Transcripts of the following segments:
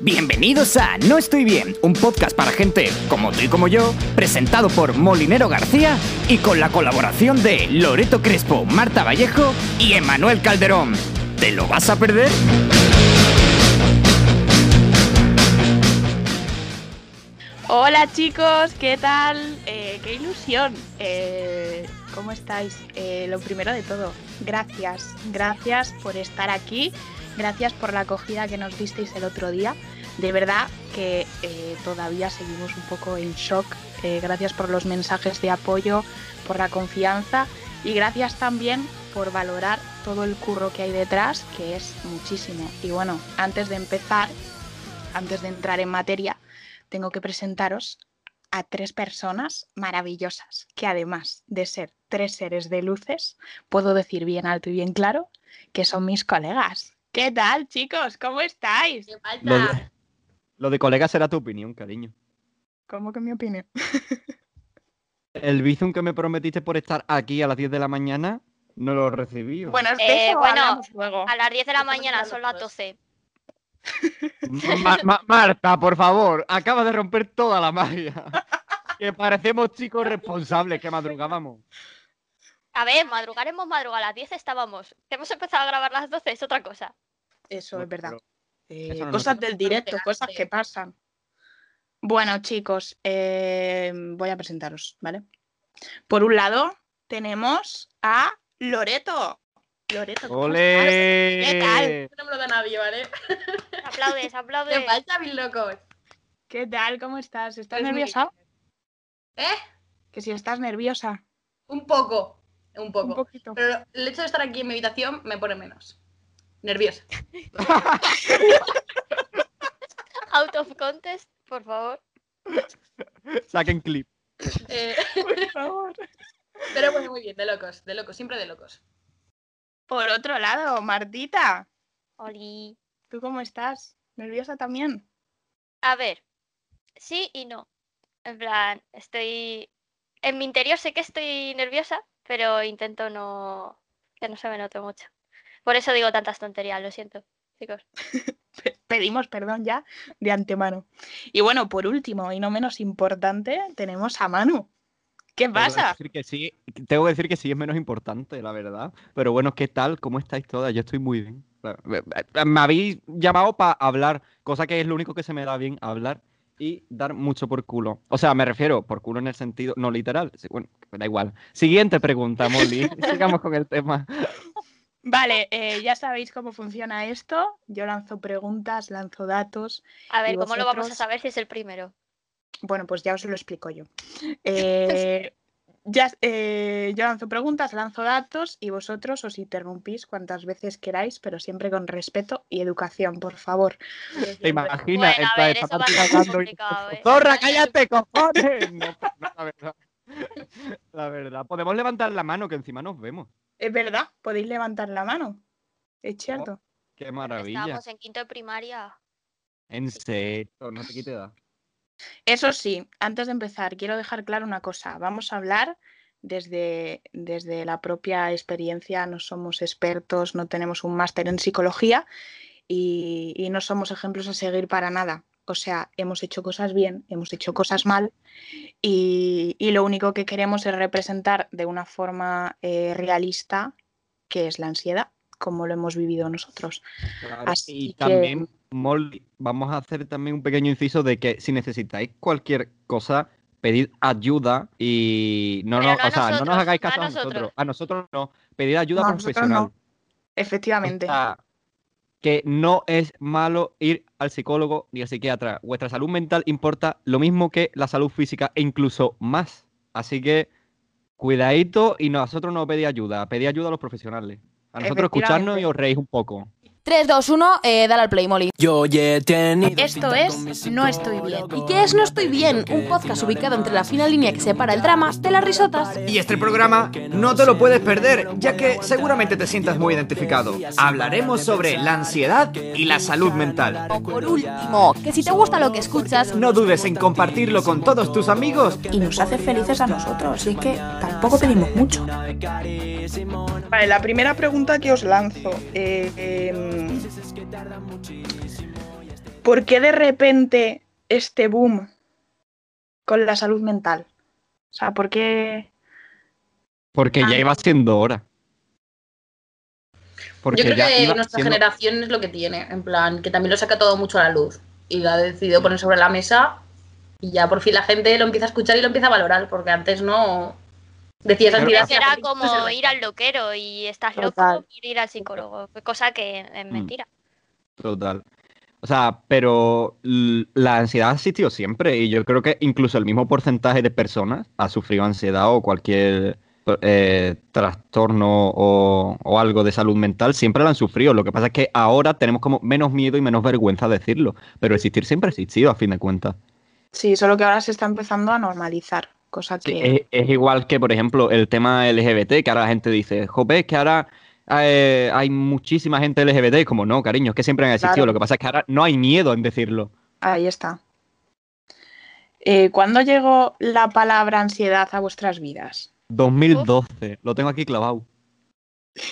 Bienvenidos a No Estoy Bien, un podcast para gente como tú y como yo, presentado por Molinero García y con la colaboración de Loreto Crespo, Marta Vallejo y Emanuel Calderón. ¿Te lo vas a perder? Hola chicos, ¿qué tal? Eh, ¡Qué ilusión! Eh, ¿Cómo estáis? Eh, lo primero de todo, gracias. Gracias por estar aquí. Gracias por la acogida que nos disteis el otro día. De verdad que eh, todavía seguimos un poco en shock. Eh, gracias por los mensajes de apoyo, por la confianza y gracias también por valorar todo el curro que hay detrás, que es muchísimo. Y bueno, antes de empezar, antes de entrar en materia, tengo que presentaros a tres personas maravillosas, que además de ser tres seres de luces, puedo decir bien alto y bien claro que son mis colegas. ¿Qué tal, chicos? ¿Cómo estáis? Lo de, lo de colega será tu opinión, cariño. ¿Cómo que mi opinión? El bizum que me prometiste por estar aquí a las 10 de la mañana, no lo recibí. Bueno, es de Eh, eso bueno, hablamos luego. A las 10 de la mañana, son las todos. 12. Ma- ma- Marta, por favor, acaba de romper toda la magia. que parecemos chicos responsables que madrugábamos. A ver, madrugaremos madrugar. A las 10 estábamos. Que hemos empezado a grabar a las 12, es otra cosa. Eso No, es verdad. Eh, eso no lo cosas del directo, cosas que pasan. Bueno, chicos, eh, voy a presentaros, ¿vale? Por un lado, tenemos a Loreto. Loreto. ¿Qué tal? No me lo da nadie, ¿vale? Aplaudes, ¿Qué aplaudes. pasa, mis locos? ¿Qué tal? ¿Cómo estás? ¿Estás Pues muy nerviosa? bien. ¿Eh? Que si estás nerviosa. Un poco. Un poco. Un poquito. Pero el hecho de estar aquí en mi habitación me pone menos. Nerviosa. Out of contest, por favor. Saquen clip. Eh, Por favor. pero bueno, muy bien, de locos, de locos, siempre de locos. Por otro lado, Martita, Oli. ¿tú cómo estás? ¿Nerviosa también? A ver, sí y no. En plan, estoy. En mi interior sé que estoy nerviosa, pero intento no. que no se me note mucho. Por eso digo tantas tonterías, lo siento, chicos. Pe- pedimos perdón ya de antemano. Y bueno, por último y no menos importante, tenemos a Manu. ¿Qué Tengo que pasa? decir que sí, tengo que decir que sí es menos importante, la verdad. Pero bueno, ¿qué tal? ¿Cómo estáis todas? Yo estoy muy bien. Me habéis llamado para hablar, cosa que es lo único que se me da bien hablar y dar mucho por culo. O sea, me refiero por culo en el sentido, no literal. Bueno, da igual. Siguiente pregunta, Molly. Sigamos con el tema. Vale, eh, ya sabéis cómo funciona esto. Yo lanzo preguntas, lanzo datos. A ver, ¿Y ¿cómo lo vamos a saber si es el primero? Bueno, pues ya os lo explico yo. Eh, ya, eh, yo lanzo preguntas, lanzo datos y vosotros os interrumpís cuantas veces queráis, pero siempre con respeto y educación, por favor. ¿Te imaginas? Bueno, a Está ver, esta eso va a parte ser cagando y- complicado, ¿eh? ¡Zorra, cállate, cojones! No, no, la verdad. La verdad. Podemos levantar la mano que encima nos vemos. Es verdad, podéis levantar la mano. Es cierto. Qué maravilla. Estábamos en quinto de primaria. En serio, no te quite edad. Eso sí, antes de empezar, quiero dejar claro una cosa. Vamos a hablar desde, desde la propia experiencia. No somos expertos, no tenemos un máster en psicología y, y no somos ejemplos a seguir para nada. O sea, hemos hecho cosas bien, hemos hecho cosas mal y, y lo único que queremos es representar de una forma eh, realista que es la ansiedad, como lo hemos vivido nosotros. Claro, Así y que- también, Molly, vamos a hacer también un pequeño inciso de que si necesitáis cualquier cosa, pedid ayuda y no, nos, no a o sea, no nos nosotros, hagáis caso a nosotros. nosotros. A nosotros no. Pedid ayuda No, profesional. no. Efectivamente. O sea, que no es malo ir al psicólogo ni al psiquiatra. Vuestra salud mental importa lo mismo que la salud física e incluso más. Así que cuidadito y nosotros no pedid ayuda, pedid ayuda a los profesionales. A nosotros escucharnos y os reís un poco. 3, 2, 1, eh, dale al play, Molly. Yo ya he tenido Esto es No estoy bien. ¿Y qué es No Estoy Bien? Un podcast ubicado entre la fina línea que separa el drama de las risotas. Y este programa no te lo puedes perder, ya que seguramente te sientas muy identificado. Hablaremos sobre la ansiedad y la salud mental. O por último, que si te gusta lo que escuchas, No dudes en compartirlo con todos tus amigos y nos hace felices a nosotros. Es que tampoco pedimos mucho. Vale, la primera pregunta que os lanzo. eh, em, ¿Por qué de repente este boom con la salud mental? O sea, ¿por qué? Porque Ah. ya iba siendo hora. Porque Yo creo ya que nuestra siendo- generación es lo que tiene, en plan, que también lo saca todo mucho a la luz y lo ha decidido poner sobre la mesa y ya por fin la gente lo empieza a escuchar y lo empieza a valorar, porque antes no ansiedad. Antes era como ir al loquero y estás Total. loco, ir al psicólogo, cosa que es Mm. mentira. Total. O sea, pero la ansiedad ha existido siempre y yo creo que incluso el mismo porcentaje de personas ha sufrido ansiedad o cualquier eh, trastorno o, o algo de salud mental, siempre la han sufrido. Lo que pasa es que ahora tenemos como menos miedo y menos vergüenza de decirlo, pero existir siempre ha existido a fin de cuentas. Sí, solo que ahora se está empezando a normalizar, cosa Sí, que... es, es igual que, por ejemplo, el tema LGBT, que ahora la gente dice, jope, es que ahora eh, hay muchísima gente LGBT, y como no, cariño, es que siempre han existido. Claro. Lo que pasa es que ahora no hay miedo en decirlo. Ahí está. Eh, ¿Cuándo llegó la palabra ansiedad a vuestras vidas? 2012, lo tengo aquí clavado.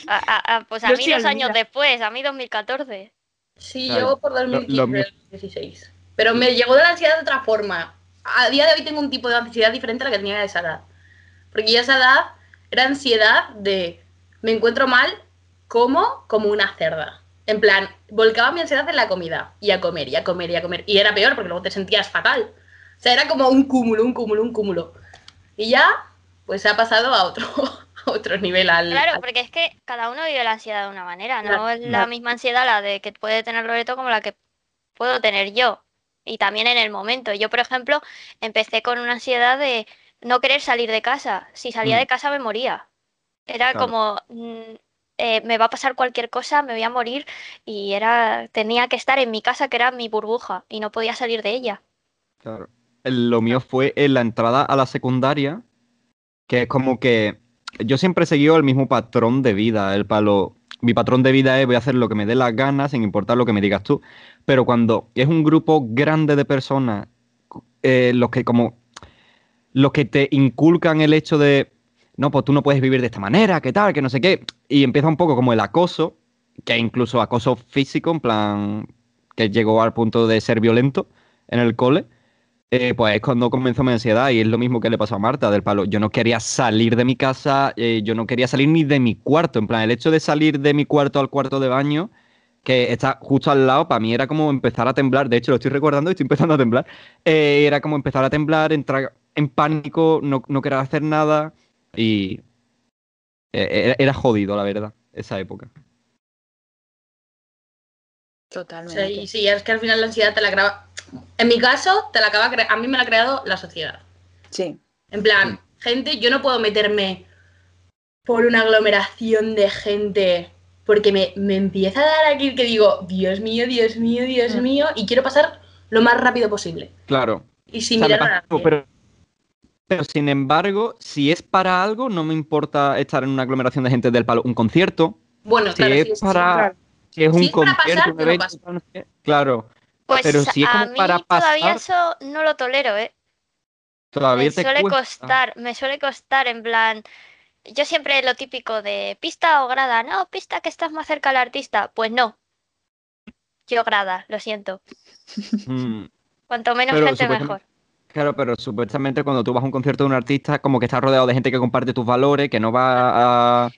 A- a- a- pues a Yo mí sí dos años después, a mí 2014. Sí, Claro. yo por Lo- lo 2015, mismo. 2016. Pero me llegó de la ansiedad de otra forma. A día de hoy tengo un tipo de ansiedad diferente a la que tenía a esa edad. Porque ya a esa edad era ansiedad de me encuentro mal, como como una cerda. En plan, volcaba mi ansiedad en la comida. Y a comer, y a comer, y a comer. Y era peor porque luego te sentías fatal. O sea, era como un cúmulo, un cúmulo, un cúmulo. Y ya, pues ha pasado a otro, a otro nivel. Al, Claro, al- porque es que cada uno vive la ansiedad de una manera, no es la misma ansiedad la de que puede tener Loreto como la que puedo tener yo. Y también en el momento. Yo, por ejemplo, empecé con una ansiedad de no querer salir de casa. Si salía Mm. de casa me moría. Era Claro. como mm, eh, me va a pasar cualquier cosa, me voy a morir y era tenía que estar en mi casa que era mi burbuja y no podía salir de ella. Claro. Lo mío fue en la entrada a la secundaria, que es como que yo siempre he seguido el mismo patrón de vida. El palo, mi patrón de vida es voy a hacer lo que me dé las ganas, sin importar lo que me digas tú. Pero cuando es un grupo grande de personas, eh, los que como los que te inculcan el hecho de no, pues tú no puedes vivir de esta manera, que tal, que no sé qué. Y empieza un poco como el acoso, que incluso acoso físico, en plan, que llegó al punto de ser violento en el cole. eh, pues es cuando comenzó mi ansiedad y es lo mismo que le pasó a Marta del palo. Yo no quería salir de mi casa, eh, yo no quería salir ni de mi cuarto. En plan, el hecho de salir de mi cuarto al cuarto de baño, que está justo al lado, para mí era como empezar a temblar. De hecho, lo estoy recordando y estoy empezando a temblar. Eh, era como empezar a temblar, entrar en pánico, no, no querer hacer nada y eh, era, era jodido, la verdad, esa época. Totalmente. y sí, es que al final la ansiedad te la graba. En mi caso, te la acaba cre- a mí me la ha creado la sociedad. Sí. En plan, gente, yo no puedo meterme por una aglomeración de gente porque me, me empieza a dar aquí que digo, Dios mío, Dios mío, Dios Mm. mío, y quiero pasar lo más rápido posible. Claro. Y sin O sea, mirar a pasa- nadie. pero, pero sin embargo, si es para algo, no me importa estar en una aglomeración de gente del palo. Un concierto, Bueno, si claro, es sí, sí, para- claro. si es Si un es para concierto, pasar, un yo no evento, no claro. Pues Pero si es a como mí para todavía pasar- eso no lo tolero, ¿eh? Todavía Me te suele cuesta. costar, me suele costar en plan, yo siempre lo típico de pista o grada, no, pista que estás más cerca al artista, pues no. Yo grada, lo siento. Mm, Cuanto menos Pero gente mejor. Claro, pero supuestamente cuando tú vas a un concierto de un artista, como que estás rodeado de gente que comparte tus valores, que no va a...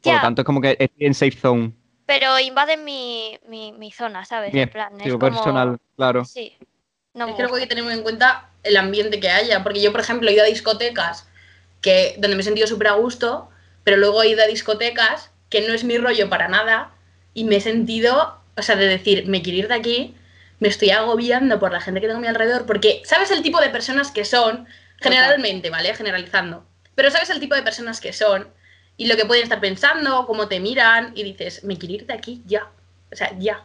Por lo tanto, es como que estoy en safe zone. Pero invaden mi, mi, mi zona, ¿sabes? Bien, en plan, es Digo, como... personal, claro. Sí. No Es que luego hay que tener en cuenta el ambiente que haya, porque yo, por ejemplo, he ido a discotecas que, donde me he sentido súper a gusto, pero luego he ido a discotecas que no es mi rollo para nada y me he sentido, o sea, de decir, me quiero ir de aquí, me estoy agobiando por la gente que tengo a mi alrededor, porque sabes el tipo de personas que son, generalmente, ¿vale? Generalizando, pero sabes el tipo de personas que son y lo que pueden estar pensando, cómo te miran y dices, me quiero ir de aquí ya, o sea, ya.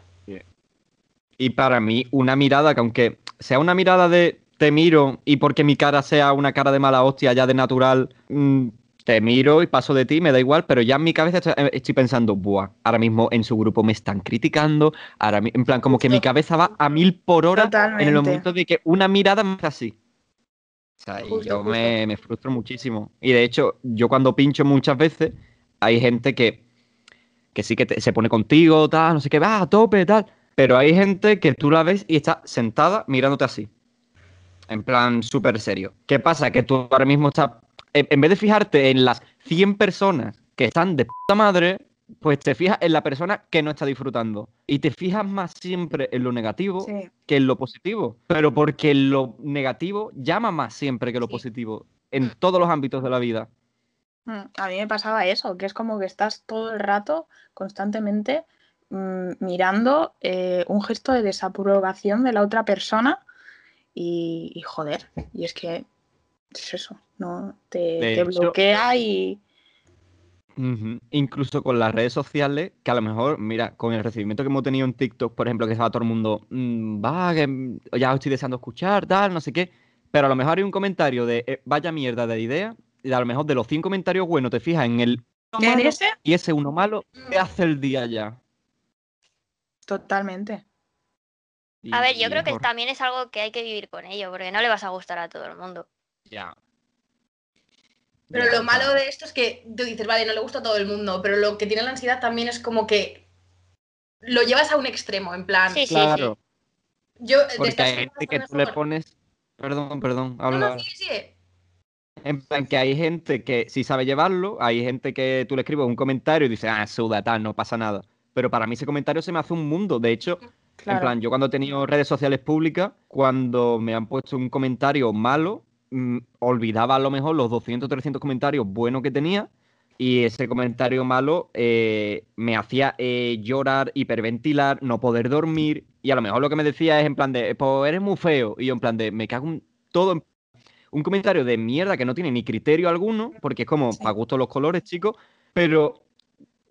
Y para mí, una mirada que aunque sea una mirada de te miro y porque mi cara sea una cara de mala hostia ya de natural, mm, te miro y paso de ti, me da igual, pero ya en mi cabeza estoy, eh, pensando, buah, ahora mismo en su grupo me están criticando, ahora en plan, como que mi cabeza va a mil por hora en el momento de que una mirada me hace así. O sea, y yo me, me frustro muchísimo. Y de hecho, yo cuando pincho muchas veces, hay gente que, que sí que te- se pone contigo, tal, no sé qué, va a tope, tal. Pero hay gente que tú la ves y está sentada mirándote así. En plan súper serio. ¿Qué pasa? Que tú ahora mismo estás. En, vez de fijarte en las 100 personas que están de puta madre, pues te fijas en la persona que no está disfrutando. Y te fijas más siempre en lo negativo Sí. que en lo positivo. Pero porque lo negativo llama más siempre que lo Sí. positivo. En todos los ámbitos de la vida. Mm, A mí me pasaba eso, que es como que estás todo el rato, constantemente, mm, mirando eh, un gesto de desaprobación de la otra persona y, y joder, y es que es eso, ¿no? Te, te hecho- bloquea y... Incluso con las redes sociales, que a lo mejor, mira, con el recibimiento que hemos tenido en TikTok, por ejemplo, que estaba todo el mundo, "Mm, va, que ya os estoy deseando escuchar, tal, no sé qué. Pero a lo mejor hay un comentario de eh, vaya mierda de idea, y a lo mejor de los 100 comentarios buenos te fijas en el uno ¿En malo, ese? y ese uno malo te hace el día ya. Totalmente. A ver, yo creo que también es algo que hay que vivir con ello, porque no le vas a gustar a todo el mundo. Ya. Pero Ya, lo malo de esto es que tú dices, vale, no le gusta a todo el mundo, pero lo que tiene la ansiedad también es como que lo llevas a un extremo, en plan. Sí, sí, Claro, Yo, porque hay gente que tú le pones. Perdón, perdón, No, habla. no, sigue, sigue. En plan que hay gente que sí sabe llevarlo, hay gente que tú le escribes un comentario y dices, ah, suda, tal, no pasa nada. Pero para mí ese comentario se me hace un mundo. De hecho, en plan, yo cuando he tenido redes sociales públicas, cuando me han puesto un comentario malo, mm, olvidaba a lo mejor los 200, 300 comentarios buenos que tenía y ese comentario malo eh, me hacía eh, llorar, hiperventilar, no poder dormir y a lo mejor lo que me decía es en plan de, pues eres muy feo y yo en plan de, me cago en todo en un comentario de mierda que no tiene ni criterio alguno, porque es como, Sí. para gusto los colores, chicos, pero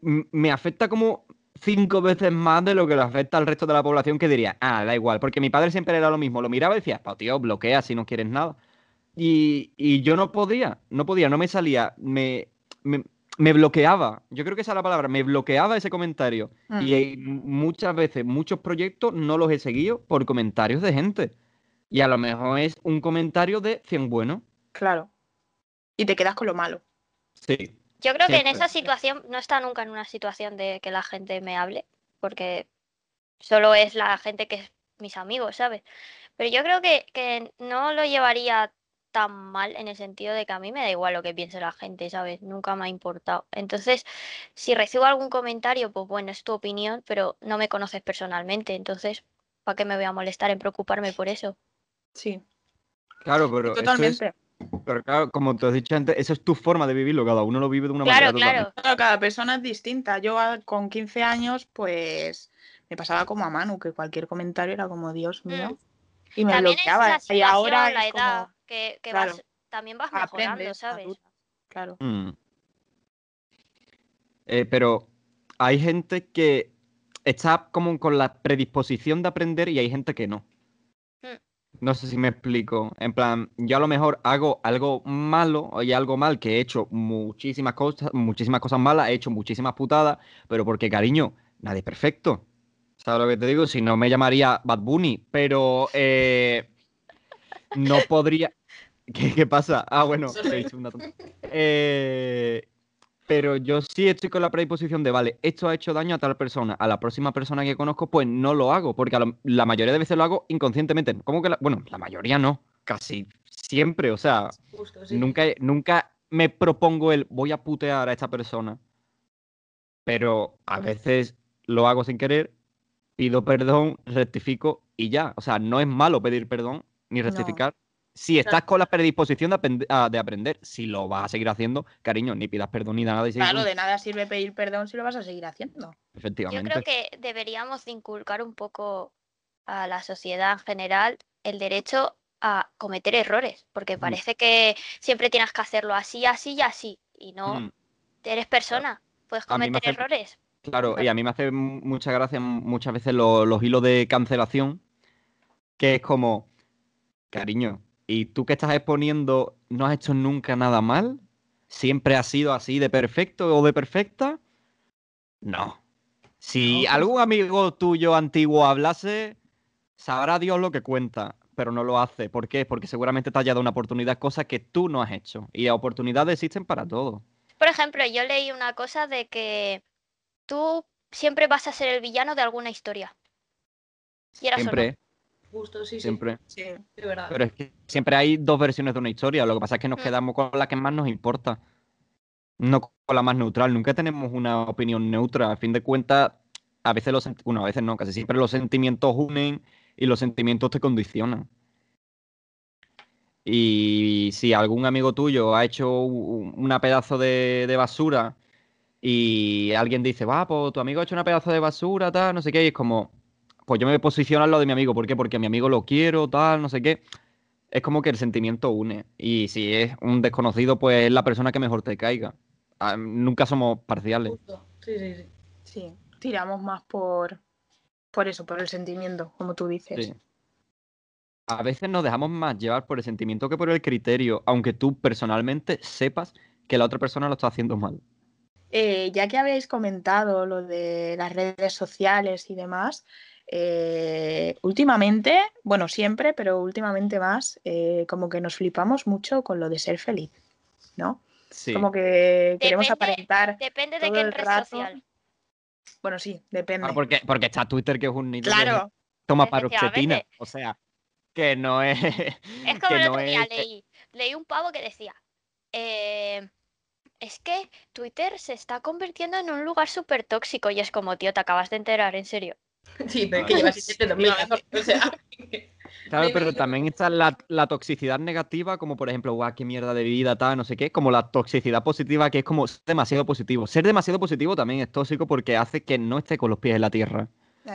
me afecta como cinco veces más de lo que le afecta al resto de la población que diría, ah, da igual, porque mi padre siempre era lo mismo, lo miraba y decía, pues tío, bloquea si no quieres nada. Y, y yo no podía, no podía, no me salía, me, me, me bloqueaba, yo creo que esa es la palabra, me bloqueaba ese comentario. Mm. Y muchas veces, muchos proyectos no los he seguido por comentarios de gente. Y a lo mejor es un comentario de 100 buenos. Claro. Y te quedas con lo malo. Sí. Yo creo que en esa situación no está nunca en una situación de que la gente me hable, porque solo es la gente que es mis amigos, ¿sabes? Pero yo creo que, que no lo llevaría tan mal en el sentido de que a mí me da igual lo que piense la gente, ¿sabes? Nunca me ha importado. Entonces, si recibo algún comentario, pues bueno, es tu opinión, pero no me conoces personalmente, entonces, ¿para qué me voy a molestar en preocuparme por eso? Sí, Claro, pero es- totalmente. Pero claro, como te has dicho antes, eso es tu forma de vivirlo, cada uno lo vive de una Claro, manera totalmente. claro. Claro, cada persona es distinta. Yo a- con 15 años, pues me pasaba como a Manu, que cualquier comentario era como Dios mío. Y me Mm. También es bloqueaba. la y ahora la es edad, como, que, que claro, vas, también vas mejorando, aprendes, ¿sabes? claro. Mm. Eh, pero hay gente que está como con la predisposición de aprender y hay gente que no. No sé si me explico. En plan, yo a lo mejor hago algo malo, oye, algo mal, que he hecho muchísimas cosas, muchísimas cosas malas, he hecho muchísimas putadas, pero porque, cariño, nadie es perfecto. ¿Sabes lo que te digo? Si no me llamaría Bad Bunny, pero eh, no podría. ¿Qué, qué pasa? Ah, bueno, he dicho una. Eh, pero yo sí estoy con la predisposición de, vale, esto ha hecho daño a tal persona, a la próxima persona que conozco, pues no lo hago, porque a lo- la mayoría de veces lo hago inconscientemente. ¿Cómo que la- bueno, la mayoría no, casi siempre, o sea, Justo, sí. nunca, nunca me propongo el voy a putear a esta persona, pero a veces lo hago sin querer, pido perdón, rectifico y ya. O sea, no es malo pedir perdón ni No. Si estás con la predisposición de, aprend- ah, de aprender, si lo vas a seguir haciendo, cariño, ni pidas perdón ni nada. Y Claro, con- de nada sirve pedir perdón si lo vas a seguir haciendo. Yo Efectivamente. creo que deberíamos de inculcar un poco a la sociedad en general el derecho a cometer errores, porque parece que siempre tienes que hacerlo así, así y así, y no, Mm, eres persona, puedes cometer hace- errores. Claro, y a mí me hace mucha gracia muchas veces lo- los hilos de cancelación, que es como, cariño, ¿y tú que estás exponiendo no has hecho nunca nada mal? ¿Siempre has sido así de perfecto o de perfecta? No. Si No. algún amigo tuyo antiguo hablase, sabrá Dios lo que cuenta, pero no lo hace. ¿Por qué? Porque seguramente te ha dado una oportunidad, cosas que tú no has hecho. Y las oportunidades existen para todo. Por ejemplo, yo leí una cosa de que tú siempre vas a ser el villano de alguna historia. O no. Siempre, sí, sí. siempre. Sí. De verdad. Pero es que siempre hay dos versiones de una historia. Lo que pasa es que nos Mm. quedamos con la que más nos importa. No con la más neutral. Nunca tenemos una opinión neutra. A fin de cuentas, a veces los bueno, a veces no, casi siempre los sentimientos unen y los sentimientos te condicionan. Y si algún amigo tuyo ha hecho una pedazo de, de basura y alguien dice, va, pues tu amigo ha hecho una pedazo de basura, tal, no sé qué, y es como, pues yo me posiciono al lado de mi amigo. ¿Por qué? Porque a mi amigo lo quiero, tal, no sé qué. Es como que el sentimiento une. Y si es un desconocido, pues es la persona que mejor te caiga. Ah, nunca somos parciales. Sí, sí, sí. Sí, tiramos más por, por eso, por el sentimiento, como tú dices. Sí. A veces nos dejamos más llevar por el sentimiento que por el criterio, aunque tú personalmente sepas que la otra persona lo está haciendo mal. Eh, ya que habéis comentado lo de las redes sociales y demás, eh, últimamente, bueno, siempre, pero últimamente más, eh, como que nos flipamos mucho con lo de ser feliz, ¿no? Sí. Como que queremos Depende- aparentar. Depende de qué el red rato. social. Bueno, sí, depende. Ah, porque, porque está Twitter, que es un nido de Claro, toma paroxetina. O sea, que no es. Es como que el no otro día es- leí, leí un pavo que decía, eh, es que Twitter se está convirtiendo en un lugar súper tóxico y es como, tío, te acabas de enterar, en serio. Sí, pero es que llevas desde 2014. O sea, Claro, pero también está la, la toxicidad negativa, como por ejemplo, guau, qué mierda de vida, tal, no sé qué, como la toxicidad positiva, que es como ser demasiado positivo. Ser demasiado positivo también es tóxico porque hace que no esté con los pies en la tierra.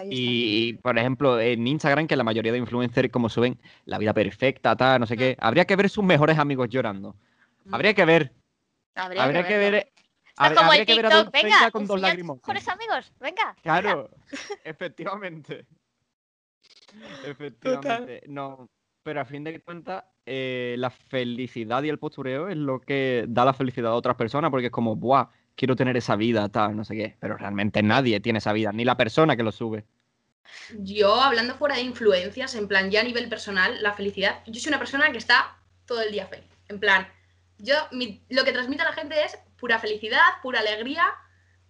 Y, por ejemplo, en Instagram, que la mayoría de influencers, como suben la vida perfecta, tal, no sé qué, habría que ver sus mejores amigos llorando. Habría que ver, Habría, habría que ver. Está como el que TikTok, venga, con dos lágrimas. mejores amigos, venga. Claro, efectivamente. Efectivamente. No, pero a fin de cuentas, eh, la felicidad y el postureo es lo que da la felicidad a otras personas, porque es como, buah, quiero tener esa vida, tal, no sé qué. Pero realmente nadie tiene esa vida, ni la persona que lo sube. yo hablando fuera de influencias, en plan ya a nivel personal, la felicidad, yo soy una persona que está todo el día feliz. En plan, yo mi- lo que transmite a la gente es pura felicidad, pura alegría.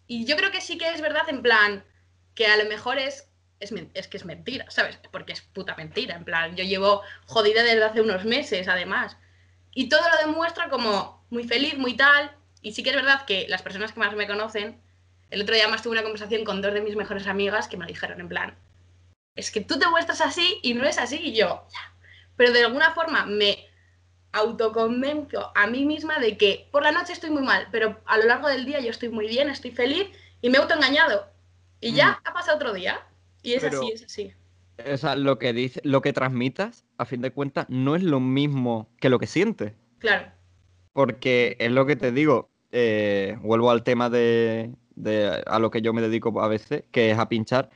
Y yo creo que sí que es verdad, en plan, que a lo mejor es, es, que es mentira, ¿sabes? Porque es puta mentira. En plan, yo llevo jodida desde hace unos meses, además. Y todo lo demuestra como muy feliz, muy tal. Y sí que es verdad que las personas que más me conocen, el otro día más tuve una conversación con dos de mis mejores amigas que me dijeron en plan, es que tú te muestras así y no es así y yo, ya. Pero de alguna forma me autoconvenzo a mí misma de que por la noche estoy muy mal, pero a lo largo del día yo estoy muy bien, estoy feliz y me he autoengañado. Y ya ha pasado otro día. Y es Pero- así, es así. O sea, lo que dice, lo que transmitas, a fin de cuentas, no es lo mismo que lo que sientes. Claro. Porque es lo que te digo, eh, vuelvo al tema de, de a lo que yo me dedico a veces, que es a pinchar.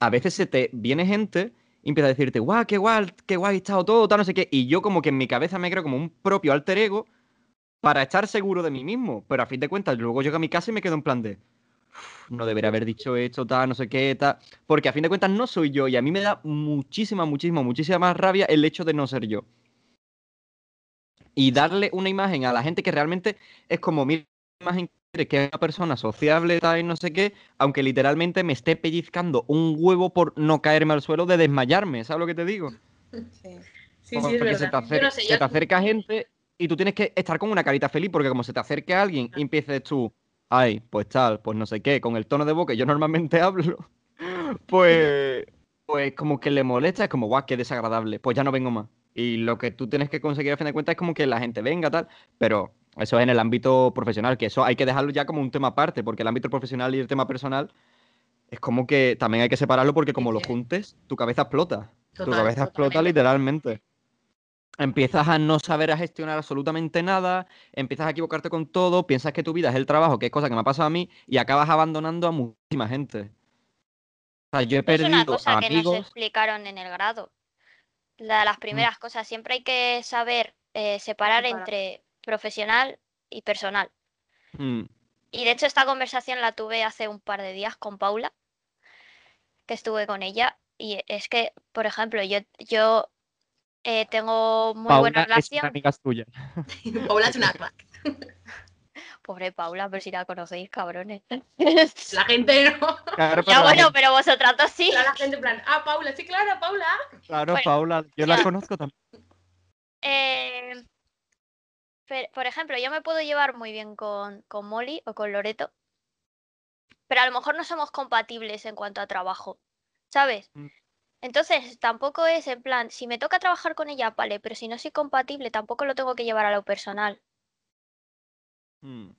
A veces se te viene gente empieza a decirte, guau, qué guay, qué guay ha estado todo, tal, no sé qué. Y yo como que en mi cabeza me creo como un propio alter ego para estar seguro de mí mismo. Pero a fin de cuentas, luego llego a mi casa y me quedo en plan de, "Uf, no debería haber dicho esto, tal, no sé qué, tal. Porque a fin de cuentas no soy yo y a mí me da muchísima, muchísima, muchísima más rabia el hecho de no ser yo y darle una imagen a la gente que realmente es como mi imagen que es una persona sociable tal y no sé qué, aunque literalmente me esté pellizcando un huevo por no caerme al suelo de desmayarme, ¿sabes lo que te digo? Sí. Sí, sí, es verdad. se te, Yo acer- no sé, se yo- te acerca gente y tú tienes que estar con una carita feliz, porque como se te acerque alguien y empieces tú, ay, pues tal, pues no sé qué, con el tono de voz que yo normalmente hablo, pues, pues como que le molesta, es como, guau, qué desagradable, pues ya no vengo más. Y lo que tú tienes que conseguir a fin de cuentas es como que la gente venga, tal, pero eso es en el ámbito profesional, que eso hay que dejarlo ya como un tema aparte, porque el ámbito profesional y el tema personal es como que también hay que separarlo porque como lo sí. juntes, tu cabeza explota. tu Total, cabeza explota totalmente. literalmente. Empiezas a no saber a gestionar absolutamente nada, empiezas a equivocarte con todo, piensas que tu vida es el trabajo, que es cosa que me ha pasado a mí, y acabas abandonando a muchísima gente. O sea, yo he Es una perdido cosa que nos amigos. explicaron en el grado. La- las primeras cosas, siempre hay que saber eh, separar Separar. entre profesional y personal. Mm, Y de hecho esta conversación la tuve hace un par de días con Paula, que estuve con ella. Y es que, por ejemplo, yo, yo eh, tengo muy buena Paula es una relación. amiga tuya. Paula es una crack. Pobre Paula, pero si la conocéis, cabrones. La gente no. Claro, ya pero bueno, pero vosotras dos sí. La gente en plan, ah, Paula, sí, claro, Paula. claro, bueno, Paula, yo la conozco también. Eh, por ejemplo, yo me puedo llevar muy bien con, con Molly o con Loreto, pero a lo mejor no somos compatibles en cuanto a trabajo, ¿sabes? Mm. Entonces, tampoco es en plan, si me toca trabajar con ella, vale, pero si no soy compatible, tampoco lo tengo que llevar a lo personal. Mm.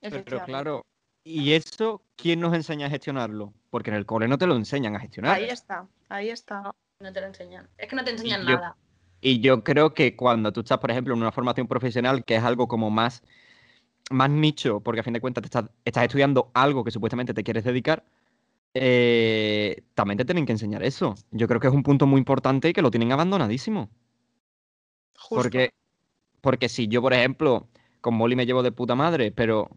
Pero claro, ¿y eso quién nos enseña a gestionarlo? Porque en el cole no te lo enseñan a gestionar. Ahí está, ahí está. No te lo enseñan. Es que no te enseñan yo- nada. Y yo creo que cuando tú estás, por ejemplo, en una formación profesional, que es algo como más, más nicho, porque a fin de cuentas te estás, estás estudiando algo que supuestamente te quieres dedicar, eh, también te tienen que enseñar eso. Yo creo que es un punto muy importante y que lo tienen abandonadísimo. Justo. Porque, porque si yo, por ejemplo, con Molly me llevo de puta madre, pero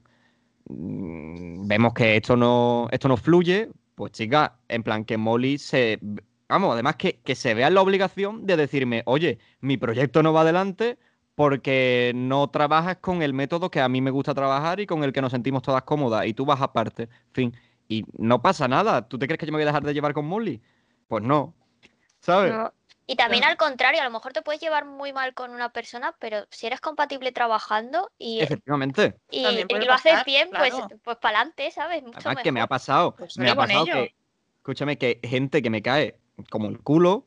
mm, vemos que esto no, esto no fluye, pues chica, en plan que Molly se... Vamos, además que, que se vea en la obligación de decirme, oye, mi proyecto no va adelante porque no trabajas con el método que a mí me gusta trabajar y con el que nos sentimos todas cómodas y tú vas aparte, fin. Y no pasa nada. ¿Tú te crees que yo me voy a dejar de llevar con Molly? Pues no. ¿Sabes? No. Y también al contrario, a lo mejor te puedes llevar muy mal con una persona, pero si eres compatible trabajando y, Efectivamente. y, lo haces bien, pues, claro. pues para adelante, ¿sabes? Mucho Además que me ha pasado, Pues me ha pasado ello. que, escúchame, que gente que me cae como el culo,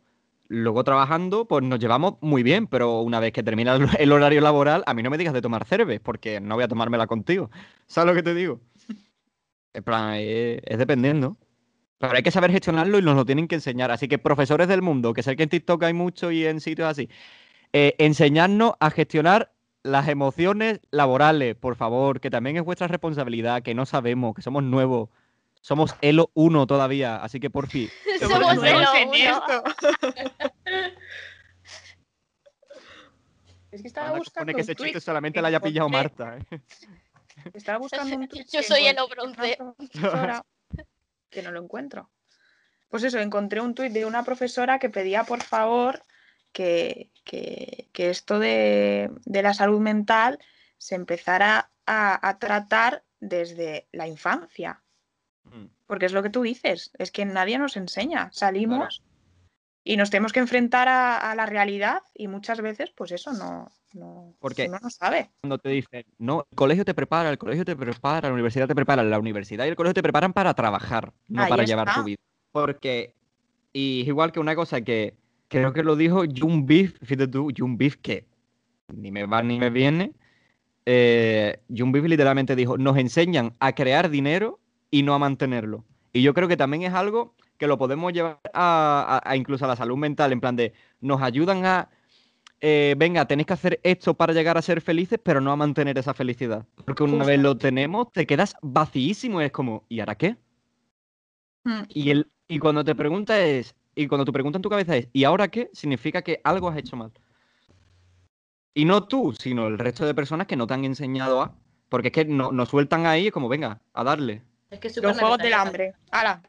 luego trabajando, pues nos llevamos muy bien, pero una vez que termina el, horario laboral, a mí no me digas de tomar cerveza, porque no voy a tomármela contigo. ¿Sabes lo que te digo? En plan, es, es dependiendo. Pero hay que saber gestionarlo y nos lo tienen que enseñar. Así que profesores del mundo, que sé que en TikTok hay mucho y en sitios así, eh, enseñarnos a gestionar las emociones laborales, por favor, que también es vuestra responsabilidad, que no sabemos, que somos nuevos. Somos Elo 1 todavía, así que por fin. Somos Elo en uno. esto. Es que estaba buscando supone que un ese chiste solamente lo haya pillado Marta. ¿eh? Estaba buscando un tuit Yo soy de bronce. que no lo encuentro. Pues eso, encontré un tuit de una profesora que pedía por favor que, que- que esto de, de la salud mental se empezara a, a tratar desde la infancia. Porque es lo que tú dices, es que nadie nos enseña. Salimos y nos tenemos que enfrentar a, a la realidad y muchas veces, pues eso no, no, Porque- uno no sabe. Cuando te dicen, no, el colegio te prepara, el colegio te prepara, la universidad te prepara, la universidad y el colegio te preparan para trabajar, no Ahí para llevar tu está. vida. Porque, y es igual que una cosa que creo que lo dijo Jun Beef, fíjate tú, Jun Beef, que ni me va ni me viene. Eh, Jun Beef literalmente dijo, nos enseñan a crear dinero y no a mantenerlo. Y yo creo que también es algo que lo podemos llevar a, a- a incluso a la salud mental, en plan de, nos ayudan a, eh, venga, tenéis que hacer esto para llegar a ser felices, pero no a mantener esa felicidad. Porque una vez lo tenemos, te quedas vacíísimo y es como, ¿y ahora qué? Mm. Y, el, y cuando te pregunta es, y cuando tu pregunta en tu cabeza es, ¿y ahora qué? Significa que algo has hecho mal. Y no tú, sino el resto de personas que no te han enseñado a. Porque es que no- nos sueltan ahí, es como, venga, a darle. Es que es Los juegos del hambre. ¡Hala!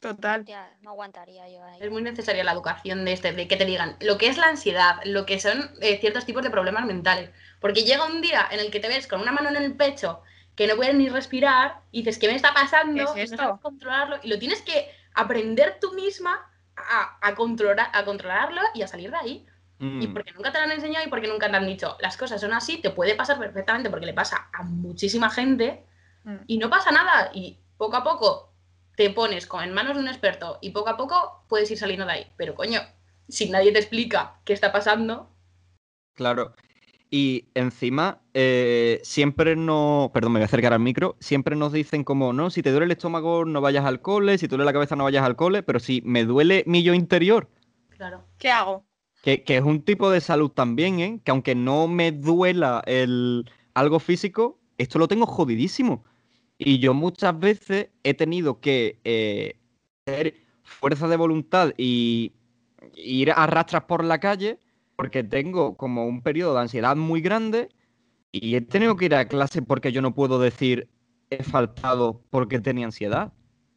Total. No aguantaría yo ahí. Es muy necesaria la educación de este, de que te digan lo que es la ansiedad, lo que son eh, ciertos tipos de problemas mentales. Porque llega un día en el que te ves con una mano en el pecho, que no puedes ni respirar, y dices, ¿qué me está pasando? ¿Qué es Y esto? no sabes controlarlo, y lo tienes que aprender tú misma a, a controlar, a controlarlo y a salir de ahí. Y Mm. porque nunca te lo han enseñado y porque nunca te han dicho, las cosas son así, te puede pasar perfectamente porque le pasa a muchísima gente Mm. y no pasa nada. Y poco a poco te pones con, en manos de un experto y poco a poco puedes ir saliendo de ahí. Pero coño, si nadie te explica qué está pasando, Claro. Y encima, eh, siempre nos. Perdón, me voy a acercar al micro. Siempre nos dicen como, no, si te duele el estómago, no vayas al cole, si te duele la cabeza, no vayas al cole, pero si me duele mi yo interior, claro. ¿Qué hago? que, que es un tipo de salud también, ¿eh? Que aunque no me duela el, algo físico, esto lo tengo jodidísimo. Y yo muchas veces he tenido que eh, tener fuerza de voluntad y ir a rastras por la calle porque tengo como un periodo de ansiedad muy grande y he tenido que ir a clase porque yo no puedo decir he faltado porque tenía ansiedad.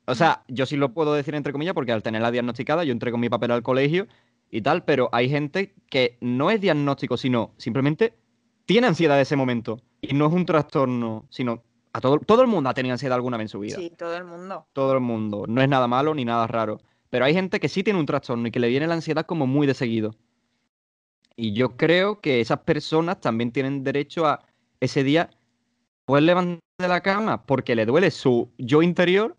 O sea, yo sí lo puedo decir entre comillas porque al tenerla diagnosticada yo entré con mi papel al colegio y tal, pero hay gente que no es diagnóstico, sino simplemente tiene ansiedad en ese momento. Y no es un trastorno, sino a todo, todo el mundo ha tenido ansiedad alguna vez en su vida. Sí, todo el mundo. Todo el mundo. No es nada malo ni nada raro. Pero hay gente que sí tiene un trastorno y que le viene la ansiedad como muy de seguido. Y yo creo que esas personas también tienen derecho a ese día poder levantar de la cama porque le duele su yo interior,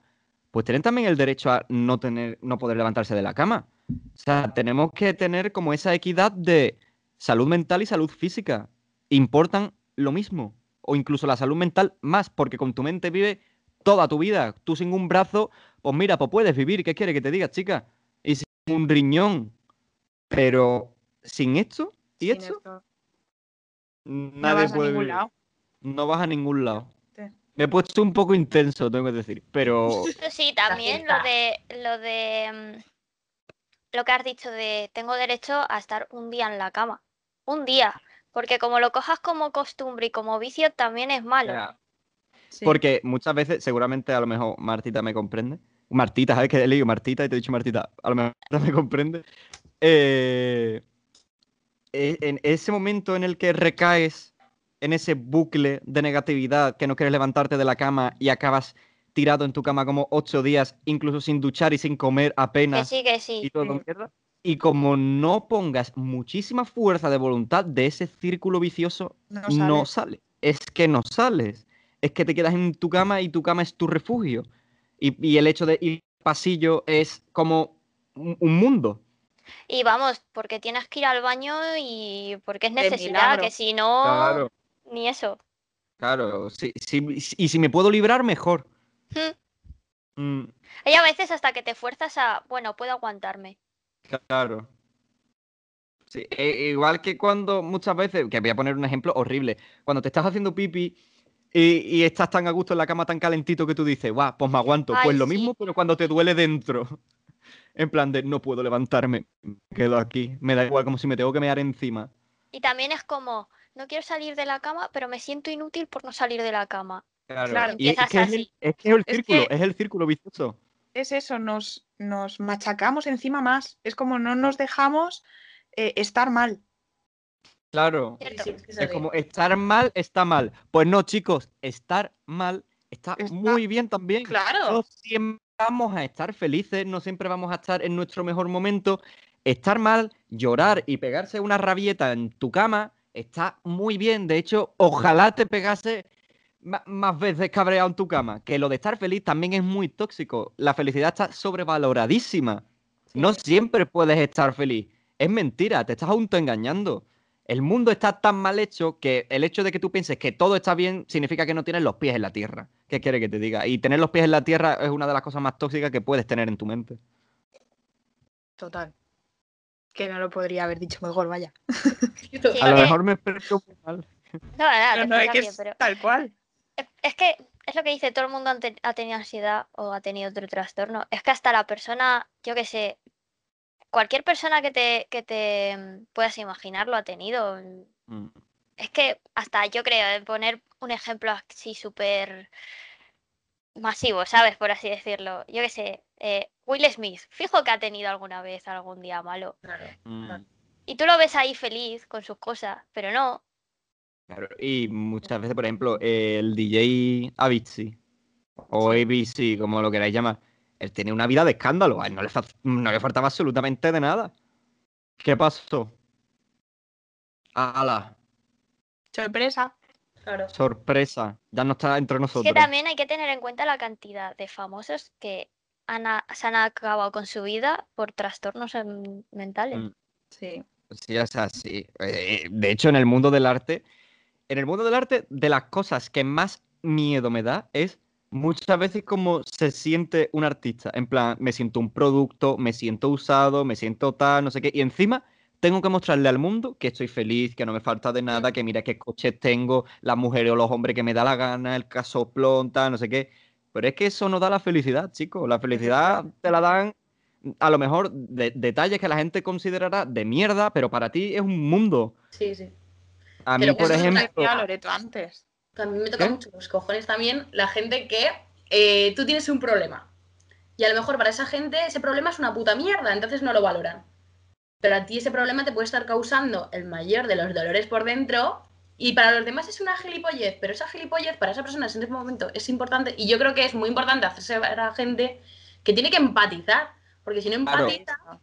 pues tienen también el derecho a no tener, no poder levantarse de la cama. O sea, tenemos que tener como esa equidad de salud mental y salud física. Importan lo mismo. O incluso la salud mental más, porque con tu mente vive toda tu vida. Tú sin un brazo, pues mira, pues puedes vivir. ¿Qué quiere que te diga, chica? Y sin un riñón. Pero sin esto y Sin esto, esto, nadie no vas a puede ningún vivir. lado. No vas a ningún lado. Sí. Me he puesto un poco intenso, tengo que decir. Pero sí, también lo de lo de mm, lo que has dicho de tengo derecho a estar un día en la cama. Un día. Porque como lo cojas como costumbre y como vicio, también es malo. Sí. Porque muchas veces, seguramente a lo mejor Martita me comprende. Martita, ¿sabes que he leído Martita y te he dicho Martita? A lo mejor Martita me comprende. Eh, e- en ese momento en el que recaes en ese bucle de negatividad que no quieres levantarte de la cama y acabas tirado en tu cama como ocho días, incluso sin duchar y sin comer Que apenas sí, que y sí. todo Sí. mierda. Y como no pongas muchísima fuerza de voluntad de ese círculo vicioso, No sale. Es que no sales. Es que te quedas en tu cama y tu cama es tu refugio. Y, y el hecho de ir al pasillo es como un, un mundo. Y vamos, porque tienes que ir al baño y porque es necesidad, que si no, Claro, ni eso. claro. Sí, sí, y si me puedo librar, mejor. Mm. Mm, Hay a veces hasta que te fuerzas a, bueno, puedo aguantarme. Claro. Sí, e- igual que cuando muchas veces, que voy a poner un ejemplo horrible, cuando te estás haciendo pipi y, y estás tan a gusto en la cama, tan calentito que tú dices, guau, pues me aguanto. Ay, pues lo sí. mismo, pero cuando te duele dentro. En plan de, no puedo levantarme, me quedo aquí. Me da igual, como si me tengo que mear encima. Y también es como, no quiero salir de la cama, pero me siento inútil por no salir de la cama. Claro. Claro. Y es, que es, el, así. es que es el Es círculo, que- es el círculo vicioso. Es eso, nos, nos machacamos encima más. Es como no nos dejamos eh, estar mal. Claro. Sí, ¿Cierto? sí, es como estar mal está mal. Pues no, chicos, estar mal está, Está- muy bien también. Claro. No siempre vamos a estar felices, no siempre vamos a estar en nuestro mejor momento. Estar mal, llorar y pegarse una rabieta en tu cama está muy bien. De hecho, ojalá te pegase más veces cabreado en tu cama. Que lo de estar feliz también es muy tóxico. La felicidad está sobrevaloradísima. No siempre puedes estar feliz. Es mentira, te estás autoengañando. El mundo está tan mal hecho que el hecho de que tú pienses que todo está bien significa que no tienes los pies en la tierra. ¿Qué quiere que te diga? Y tener los pies en la tierra es una de las cosas más tóxicas que puedes tener en tu mente. Total. Que no lo podría haber dicho mejor, vaya. Sí, A lo mejor me expreso muy mal. No, es que es pero tal cual. Es- que es lo que dice, todo el mundo ha tenido ansiedad o ha tenido otro trastorno. Es que hasta la persona, yo que sé, cualquier persona que te, que te mm, puedas imaginar lo ha tenido. Mm. Es que hasta yo creo, de poner un ejemplo así súper masivo, ¿sabes? Por así decirlo. Yo que sé, eh, Will Smith, fijo que ha tenido alguna vez algún día malo. Claro. Mm. Y tú lo ves ahí feliz con sus cosas, pero no. Claro, Y muchas veces, por ejemplo, el DJ Avicii o ABC, como lo queráis llamar, él tenía una vida de escándalo. A él no le, fa- no le faltaba absolutamente de nada. ¿Qué pasó? ¡Hala! Sorpresa. Claro. Sorpresa. Ya no está entre Es nosotros. que también hay que tener en cuenta la cantidad de famosos que han se han acabado con su vida por trastornos mentales. Mm. Sí. Sí, es así. Eh, de hecho, en el mundo del arte, en el mundo del arte, de las cosas que más miedo me da es muchas veces como se siente un artista. En plan, me siento un producto, me siento usado, me siento tal, no sé qué. Y encima tengo que mostrarle al mundo que estoy feliz, que no me falta de nada, que mira qué coches tengo, las mujeres o los hombres que me da la gana, el casoplón, tal, no sé qué. Pero es que eso no da la felicidad, chicos. La felicidad te la dan a lo mejor de- detalles que la gente considerará de mierda, pero para ti es un mundo. Sí, sí. A mí, Pero por ejemplo, Decía Loreto antes. Que a mí me toca ¿Qué? mucho los cojones también la gente que eh, tú tienes un problema. Y a lo mejor para esa gente ese problema es una puta mierda, entonces no lo valoran. Pero a ti ese problema te puede estar causando el mayor de los dolores por dentro Y para los demás es una gilipollez, pero esa gilipollez para esa persona en ese momento es importante. Y yo creo que es muy importante hacerse ver a la gente que tiene que empatizar. Porque si no Claro.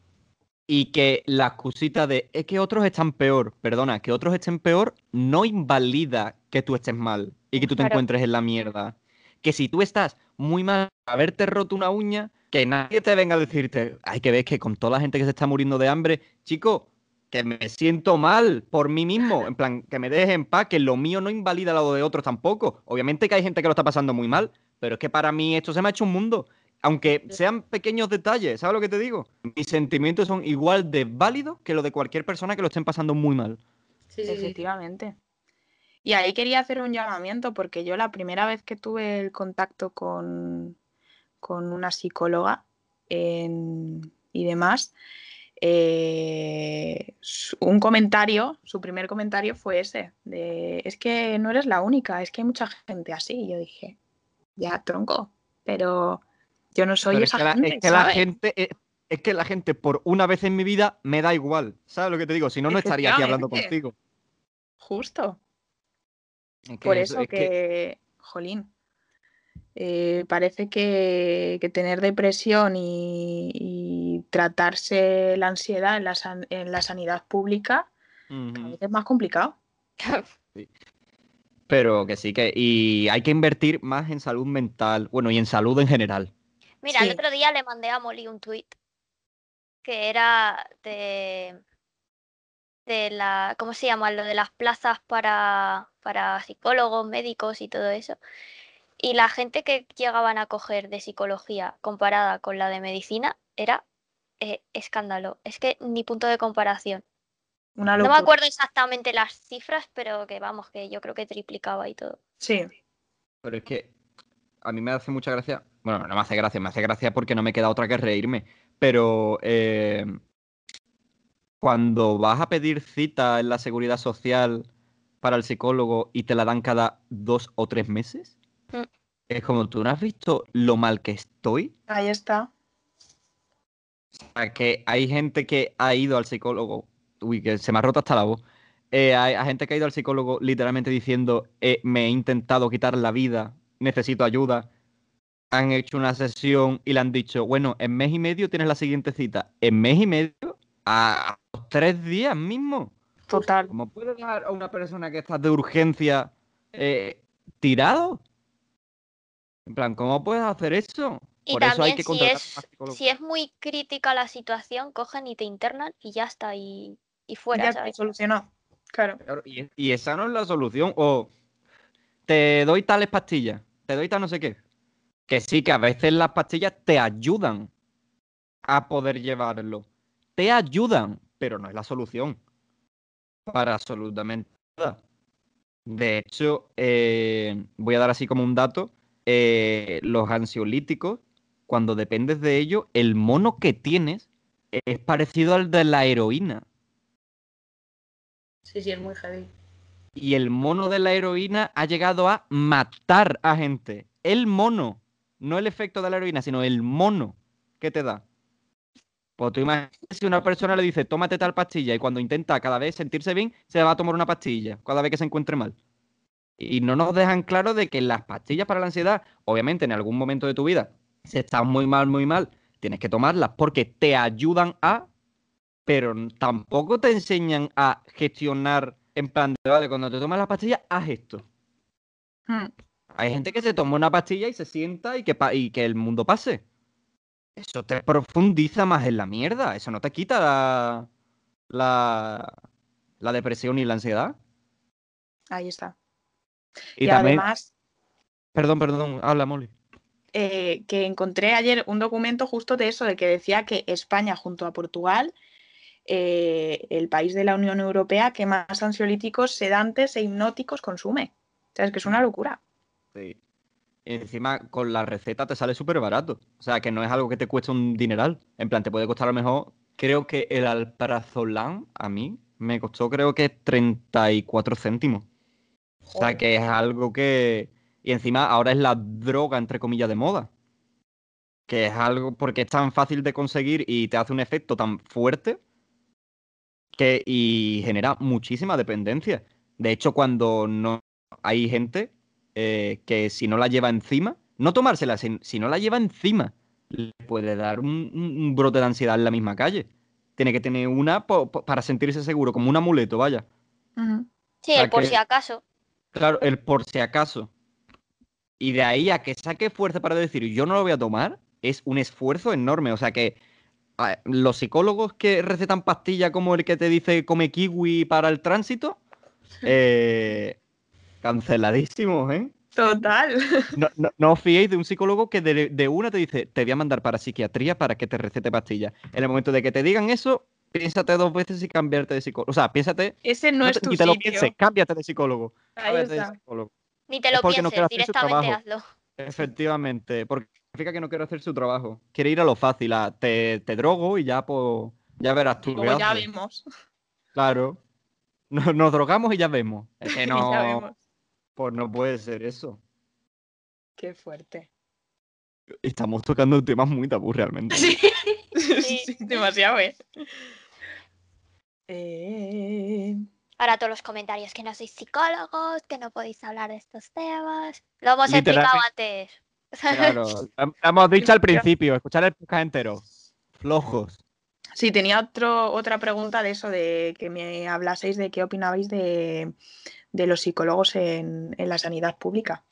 Y que la excusita de es que otros están peor, perdona, que otros estén peor no invalida que tú estés mal y que tú te Claro. encuentres en la mierda. Que si tú estás muy mal haberte roto una uña, que nadie te venga a decirte, hay que ver que con toda la gente que se está muriendo de hambre, chico, que me siento mal por mí mismo, en plan, que me dejes en paz, que lo mío no invalida lo de otros tampoco. Obviamente que hay gente que lo está pasando muy mal, pero es que para mí esto se me ha hecho un mundo. Aunque sean pequeños detalles, ¿sabes lo que te digo? Mis sentimientos son igual de válidos que los de cualquier persona que lo estén pasando muy mal. sí. Efectivamente. Y ahí quería hacer un llamamiento porque yo la primera vez que tuve el contacto con, con una psicóloga en- y demás, eh, un comentario, su primer comentario fue ese, de es que no eres la única, es que hay mucha gente así. Y yo dije, ya tronco, pero yo no soy Pero es esa que, la, gente, es que la gente, es, es que la gente por una vez en mi vida me da igual. ¿Sabes lo que te digo? Si no, no estaría aquí hablando contigo. Justo. Que Por eso- eso es que, jolín, eh, parece que, que tener depresión y, y tratarse la ansiedad en la, san- en la sanidad pública es más complicado. Pero que sí que. Y hay que invertir más en salud mental. Bueno, y en salud en general. Mira, Sí. el otro día le mandé a Molly un tuit que era de, de la, ¿cómo se llama? Lo de las plazas para, para psicólogos, médicos y todo eso. Y la gente que llegaban a coger de psicología comparada con la de medicina era eh, escándalo. Es que ni punto de comparación. Una No me acuerdo exactamente las cifras, pero que vamos, que yo creo que triplicaba y todo. Sí, Pero es que a mí me hace mucha gracia. Bueno, no me hace gracia, me hace gracia porque no me queda otra que reírme. Pero eh, cuando vas a pedir cita en la seguridad social para el psicólogo y te la dan cada dos o tres meses, Mm. es como tú no has visto lo mal que estoy. ahí está. O sea, que hay gente que ha ido al psicólogo. Uy, que se me ha roto hasta la voz. Eh, hay, hay gente que ha ido al psicólogo literalmente diciendo: eh, Me he intentado quitar la vida, necesito ayuda. Han hecho una sesión y le han dicho: Bueno, en mes y medio tienes la siguiente cita. En mes y medio, a, los tres días mismo. Total. ¿Cómo puede dejar a una persona que está de urgencia eh, tirado? En plan, ¿cómo puedes hacer eso? Y Por eso hay también que si es, si muy crítica la situación, cogen y te internan y ya está, y, y fuera, ya. Claro, y, y esa no es la solución. O te doy tales pastillas, te doy tal no sé qué. Que sí, que a veces las pastillas te ayudan a poder llevarlo. Te ayudan, pero no es la solución. Para absolutamente nada. De hecho, eh, voy a dar así como un dato. eh, los ansiolíticos, cuando dependes de ellos, el mono que tienes es parecido al de la heroína. Sí, sí, es muy heavy. Y el mono de la heroína ha llegado a matar a gente. El mono. No el efecto de la heroína, sino el mono que te da. Pues tú imaginas si una persona le dice, tómate tal pastilla, y cuando intenta cada vez sentirse bien, se va a tomar una pastilla, cada vez que se encuentre mal. Y no nos dejan claro de que las pastillas para la ansiedad, obviamente en algún momento de tu vida, si estás muy mal, muy mal, tienes que tomarlas porque te ayudan a, pero tampoco te enseñan a gestionar en plan de, vale, cuando te tomas la pastilla, haz esto. Mm. Hay gente que se toma una pastilla y se sienta y que, pa- y que el mundo pase. Eso te profundiza más en la mierda. Eso no te quita la, la, la depresión y la ansiedad. Ahí está. Y, Y, también, además, perdón, perdón, habla, Molly. eh, que encontré ayer un documento justo de eso, de que decía que España junto a Portugal, eh, el país de la Unión Europea que más ansiolíticos, sedantes e hipnóticos consume. O sea, es que es una locura. Sí. Y encima, con la receta te sale súper barato. O sea, que no es algo que te cueste un dineral. En plan, te puede costar a lo mejor. Creo que el alprazolam a mí me costó, creo que 34 céntimos. O sea, que es algo que. Y encima, ahora es la droga, entre comillas, de moda. Que es algo porque es tan fácil de conseguir y te hace un efecto tan fuerte que y genera muchísima dependencia. De hecho, cuando no hay gente eh, que si no la lleva encima, no tomársela, si, si no la lleva encima, le puede dar un, brote de ansiedad en la misma calle. Tiene que tener una po- po- para sentirse seguro, como un amuleto, vaya. Sí, O sea el por que- si acaso. Claro, el por si acaso. Y de ahí a que saque fuerza para decir yo no lo voy a tomar, es un esfuerzo enorme. O sea que a- los psicólogos que recetan pastillas como el que te dice come kiwi para el tránsito, eh, canceladísimos, ¿eh? Total. No, no- no os fiéis de un psicólogo que de, de una te dice te voy a mandar para psiquiatría para que te recete pastillas. En el momento de que te digan eso, piénsate dos veces y cambiarte de psicólogo. O sea, piénsate, Ese no no es te- tu ni te lo pienses, cámbiate de psicólogo. Ahí cámbiate de está. psicólogo. Ni te lo porque no quiere pienses, hacer su directamente trabajo. hazlo. Efectivamente, porque significa que no quiero hacer su trabajo. Quiere ir a lo fácil, a te, te drogo y ya pues ya verás tú. ya vemos. Claro. Nos, nos drogamos y ya vemos. Es que Ya no, vemos. pues no puede ser eso. Qué fuerte. Estamos tocando temas muy tabú realmente. Sí. Sí, demasiado, ¿eh? Eh, Ahora todos los comentarios que no sois psicólogos, que no podéis hablar de estos temas. Lo hemos explicado antes. Claro. Lo hemos dicho al principio, escuchar el podcast entero. Flojos. Sí, tenía otro, otra pregunta de eso, de que me hablaseis de qué opinabais de, de los psicólogos en, en la sanidad pública.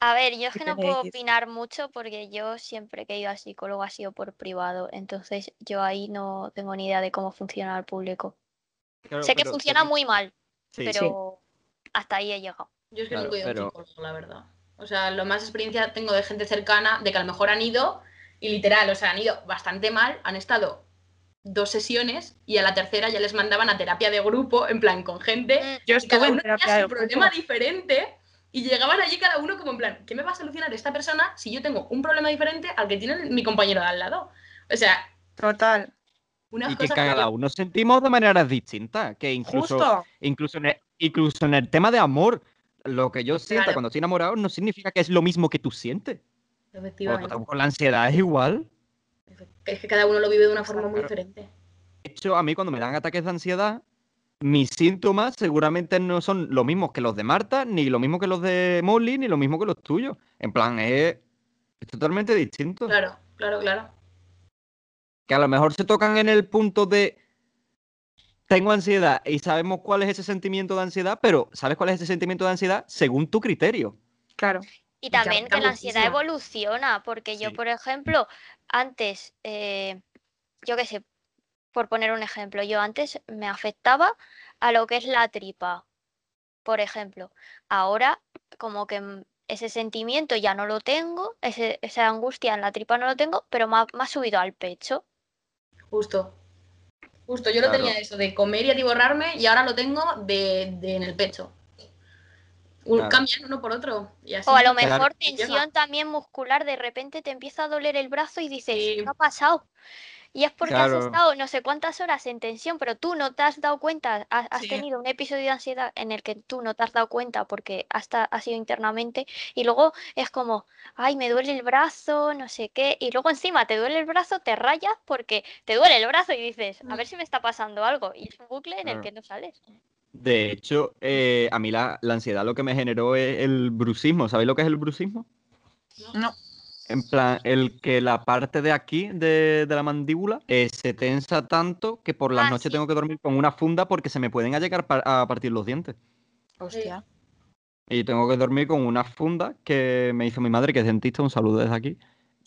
A ver, yo es ¿Qué que no puedo opinar mucho porque yo siempre que he ido al psicólogo ha sido por privado, entonces yo ahí no tengo ni idea de cómo funciona el público. Claro, sé que pero- funciona pero- muy mal, sí, pero hasta ahí he llegado. Yo es que Claro, nunca he ido a pero- psicólogo, la verdad. O sea, lo más experiencia tengo de gente cercana, de que a lo mejor han ido, y literal, o sea, han ido bastante mal, han estado dos sesiones y a la tercera ya les mandaban a terapia de grupo, en plan, con gente, Mm, Yo y cada estuve en tenía terapia de su grupo. problema diferente, y llegaban allí cada uno como en plan, ¿qué me va a solucionar esta persona si yo tengo un problema diferente al que tiene mi compañero de al lado? O sea, Total. unas Y que cada uno sentimos de maneras distintas. Que incluso, Justo. incluso, en el, incluso en el tema de amor, lo que yo sienta Claro. cuando estoy enamorado no significa que es lo mismo que tú sientes. Efectivamente. Con la ansiedad es igual. Es que cada uno lo vive de una forma muy diferente. De hecho, a mí cuando me dan ataques de ansiedad, mis síntomas seguramente no son los mismos que los de Marta, ni lo mismo que los de Molly, ni lo mismo que los tuyos. En plan, es, es totalmente distinto. Claro, claro, claro. Que a lo mejor se tocan en el punto de tengo ansiedad y sabemos cuál es ese sentimiento de ansiedad, pero ¿sabes cuál es ese sentimiento de ansiedad? Según tu criterio. Claro. Y también que la ansiedad evoluciona, porque yo, Sí. por ejemplo, antes, eh, yo qué sé, por poner un ejemplo, yo antes me afectaba a lo que es la tripa, por ejemplo. Ahora, como que ese sentimiento ya no lo tengo, ese- esa angustia en la tripa no lo tengo, pero me ha, me ha subido al pecho. Justo. Justo, yo lo Claro. tenía eso de comer y atiborrarme y ahora lo tengo de, de en el pecho. Un- Claro. Cambian uno por otro. Y así. O a lo mejor tensión también muscular, de repente te empieza a doler el brazo y dices, Sí. ¿qué ha pasado? Y es porque Claro. has estado no sé cuántas horas en tensión, pero tú no te has dado cuenta, has, has Sí. tenido un episodio de ansiedad en el que tú no te has dado cuenta porque hasta ha sido internamente y luego es como, ay, me duele el brazo, no sé qué, y luego encima te duele el brazo, te rayas porque te duele el brazo y dices, a Mm. ver si me está pasando algo. Y es un bucle en el Claro. que no sales. De hecho, eh, a mí la, la ansiedad lo que me generó es el bruxismo. ¿Sabéis lo que es el bruxismo? No. En plan, el que la parte de aquí de, de la mandíbula eh, se tensa tanto que por las Ah, noches sí. tengo que dormir con una funda porque se me pueden llegar par- a partir los dientes. Hostia. Y tengo que dormir con una funda que me hizo mi madre, que es dentista, un saludo desde aquí.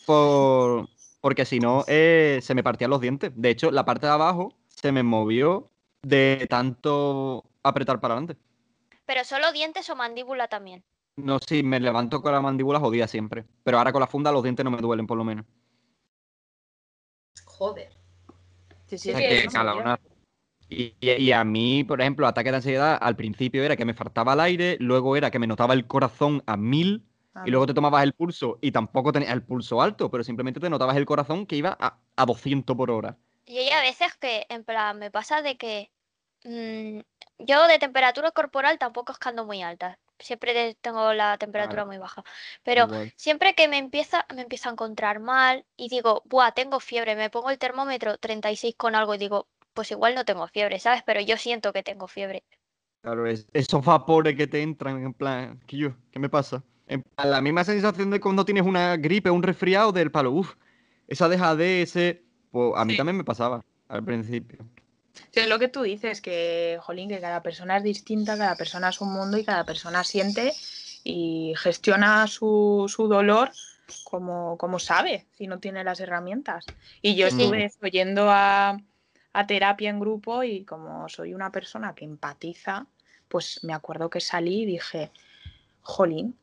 Por, porque si no, eh, se me partían los dientes. De hecho, la parte de abajo se me movió de tanto apretar para adelante. Pero solo dientes o mandíbula también. No, sí, me levanto con la mandíbula jodida siempre. Pero ahora con la funda los dientes no me duelen, por lo menos. Joder. Sí, sí, que cada una- Y, y- y a mí, por ejemplo, ataque de ansiedad al principio era que me faltaba el aire, luego era que me notaba el corazón a mil Ah, y luego te tomabas el pulso y tampoco tenías el pulso alto, pero simplemente te notabas el corazón que iba a, a 200 por hora. Y hay a veces que, en plan, me pasa de que mm, yo de temperatura corporal tampoco es que ando muy alta. Siempre tengo la temperatura Claro. muy baja. Pero Igual. siempre que me empieza, me empiezo a encontrar mal y digo, buah, tengo fiebre, me pongo el termómetro 36 con algo y digo, pues igual no tengo fiebre, ¿sabes? Pero yo siento que tengo fiebre. Claro, es- esos vapores que te entran en plan, ¿qué yo? ¿Qué me pasa? En plan, la misma sensación de cuando tienes una gripe, un resfriado del palo, uff, esa dejadez, ese, pues a mí Sí. también me pasaba al principio. Sí, es lo que tú dices, que, jolín, que cada persona es distinta, cada persona es un mundo y cada persona siente y gestiona su, su dolor como, como sabe, si no tiene las herramientas. Y yo Sí, sí. estuve eso, yendo a, a terapia en grupo y como soy una persona que empatiza, pues me acuerdo que salí y dije, jolín,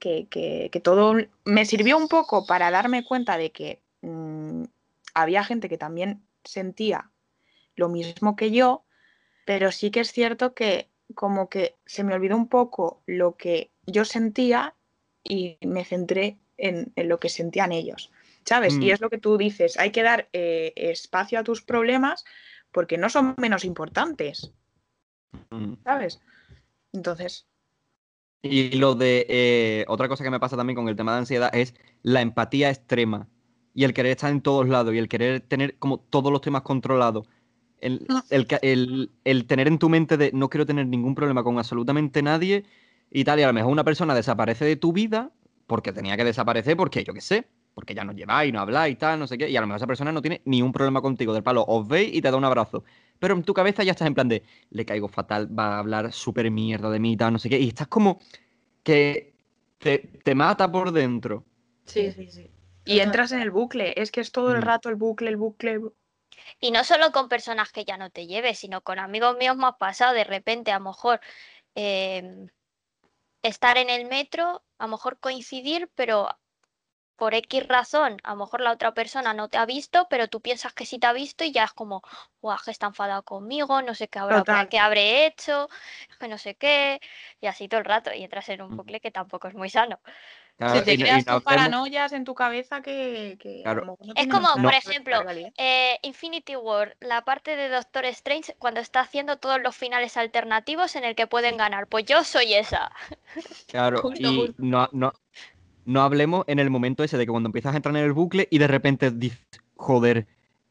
que, que- que todo me sirvió un poco para darme cuenta de que mm, había gente que también sentía lo mismo que yo, pero sí que es cierto que como que se me olvidó un poco lo que yo sentía y me centré en, en lo que sentían ellos, ¿sabes? Mm. Y es lo que tú dices, hay que dar eh, espacio a tus problemas porque no son menos importantes, Mm. ¿sabes? Entonces, Y lo de eh, otra cosa que me pasa también con el tema de ansiedad es la empatía extrema y el querer estar en todos lados y el querer tener como todos los temas controlados. El, el ca- el- el tener en tu mente de no quiero tener ningún problema con absolutamente nadie y tal, y a lo mejor una persona desaparece de tu vida porque tenía que desaparecer porque yo qué sé, porque ya no lleváis, no habláis y tal, no sé qué, y a lo mejor esa persona no tiene ni un problema contigo del palo, os veis y te da un abrazo. Pero en tu cabeza ya estás en plan de, le caigo fatal, va a hablar súper mierda de mí y tal, no sé qué, y estás como que te, te mata por dentro. Sí, sí, sí. y entras en el bucle, es que es todo el Mm. rato el bucle, el bucle. Y no solo con personas que ya no te lleves, sino con amigos míos me ha pasado de repente, a lo mejor em, estar en el metro, a lo mejor coincidir, pero por X razón, a lo mejor la otra persona no te ha visto, pero tú piensas que sí te ha visto y ya es como, guau, que está enfadado conmigo, no sé qué habrá, qué habré hecho, que no sé qué, y así todo el rato, y entras en un Mm. bucle que tampoco es muy sano. Claro, Se te y creas no hablemos- paranoias en tu cabeza que, que a Claro. lo mejor no Es como, por ejemplo. Eh, Infinity War, la parte de Doctor Strange, cuando está haciendo todos los finales alternativos en el que pueden ganar. Pues yo soy esa. Claro, Justo, y justo. no, no, no hablemos en el momento ese de que cuando empiezas a entrar en el bucle y de repente dices, joder,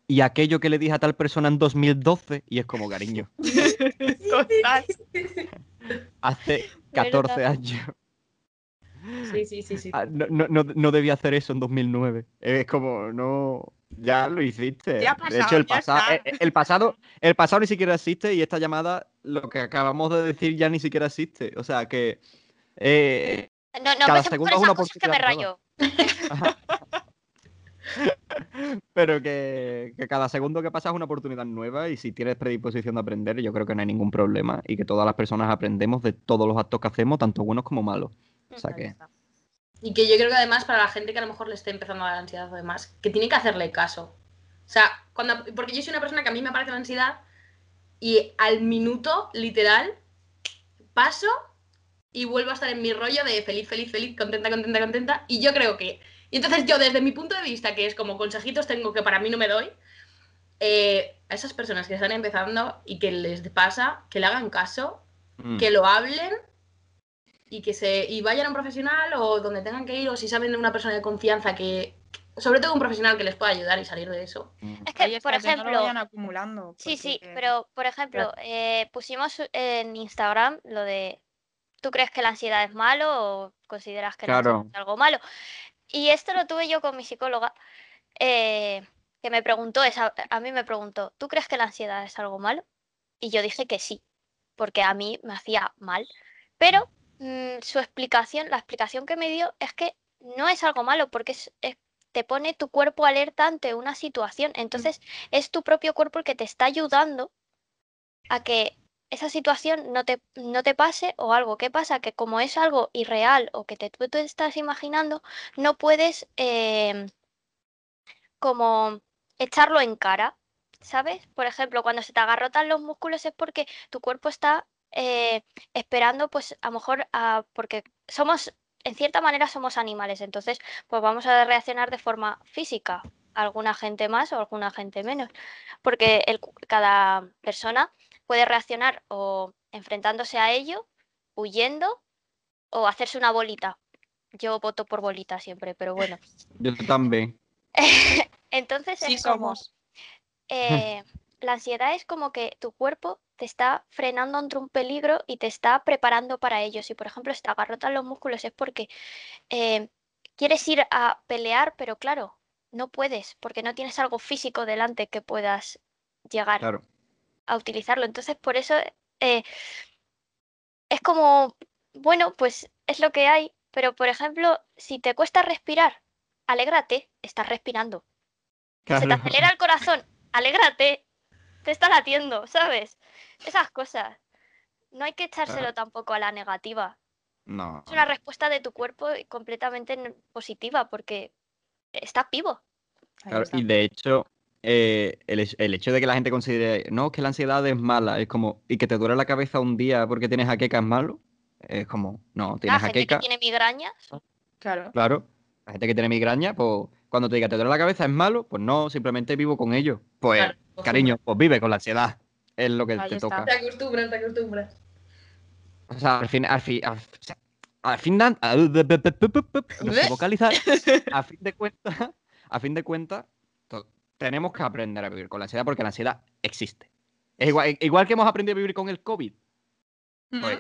y aquello que le dije a tal persona en 2012, y es como cariño, hace 14 ¿Verdad? años. Sí, sí, sí, sí. Ah, No, no, no, no debía hacer eso en 2009. Es como, no, ya lo hiciste. Ya ha de hecho, pasado, el, ya pasa- está. eh, el pasado, el pasado ni siquiera existe y esta llamada, lo que acabamos de decir ya ni siquiera existe. O sea que eh, No, no Cada segundo por es esas una cosas que me rayo. Pero que, que cada segundo que pasa es una oportunidad nueva y si tienes predisposición de aprender, yo creo que no hay ningún problema y que todas las personas aprendemos de todos los actos que hacemos, tanto buenos como malos. O sea que. Y que yo creo que además para la gente que a lo mejor le esté empezando a dar ansiedad o demás, que tiene que hacerle caso. O sea, cuando, porque yo soy una persona que a mí me aparece la ansiedad y al minuto, literal, paso y vuelvo a estar en mi rollo de feliz, feliz, feliz, contenta, contenta, contenta. Y yo creo que... Y entonces yo desde mi punto de vista, que es como consejitos tengo que para mí no me doy, eh, a esas personas que están empezando y que les pasa, que le hagan caso mm, que lo hablen y que se y vayan a un profesional o donde tengan que ir o si saben de una persona de confianza que sobre todo un profesional que les pueda ayudar y salir de eso. mm. Es que, por que no lo ejemplo, vayan acumulando. sí, sí, pero por ejemplo, eh, pusimos en Instagram lo de, ¿tú crees que la ansiedad es malo o consideras que la ansiedad es algo malo? Y esto lo tuve yo con mi psicóloga, eh, que me preguntó, esa, a mí me preguntó, ¿tú crees que la ansiedad es algo malo? Y yo dije que sí, porque a mí me hacía mal. Pero mm, su explicación, la explicación que me dio es que no es algo malo, porque es, es- te pone tu cuerpo alerta ante una situación. Entonces es tu propio cuerpo el que te está ayudando a que esa situación no te, no te pase o algo. ¿Qué pasa? Que como es algo irreal o que te, tú te estás imaginando, no puedes em, como echarlo en cara, ¿sabes? Por ejemplo, cuando se te agarrotan los músculos es porque tu cuerpo está eh, esperando, pues a lo mejor, a- porque somos, en cierta manera somos animales, entonces pues vamos a reaccionar de forma física, alguna gente más o alguna gente menos, porque el cada persona puede reaccionar o enfrentándose a ello, huyendo o hacerse una bolita. Yo voto por bolita siempre, pero bueno. Yo también. Entonces Sí es como, somos. eh, la ansiedad es como que tu cuerpo te está frenando ante un peligro y te está preparando para ello. Si, por ejemplo, se te agarrotan los músculos es porque eh, quieres ir a pelear, pero claro, no puedes porque no tienes algo físico delante que puedas llegar Claro. a utilizarlo. Entonces, por eso eh, es como, bueno, pues es lo que hay, pero por ejemplo, si te cuesta respirar, alégrate, estás respirando. Se te acelera el corazón, alégrate, te está latiendo, ¿sabes? Esas cosas. No hay que echárselo tampoco a la negativa. No. Es una respuesta de tu cuerpo completamente positiva porque estás vivo. Claro, está. y de hecho, eh, el, hecho- el hecho de que la gente considere, no, que la ansiedad es mala, es como, y que te duele la cabeza un día porque tienes jaqueca es malo, es como, no, La tienes gente que tiene migrañas, Claro. claro, la gente que tiene migraña, pues cuando te diga te duele la cabeza es malo, pues no, simplemente vivo con ello. Pues, Claro, cariño, pues vive con la ansiedad, es lo que Ahí te está. toca. Te acostumbras, te acostumbras. O sea, al fin, al fin, al, o sea, al no sé vocalizar, a fin de cuentas, a fin de cuentas, to- tenemos que aprender a vivir con la ansiedad porque la ansiedad existe. Es igual, igual que hemos aprendido a vivir con el COVID, pues,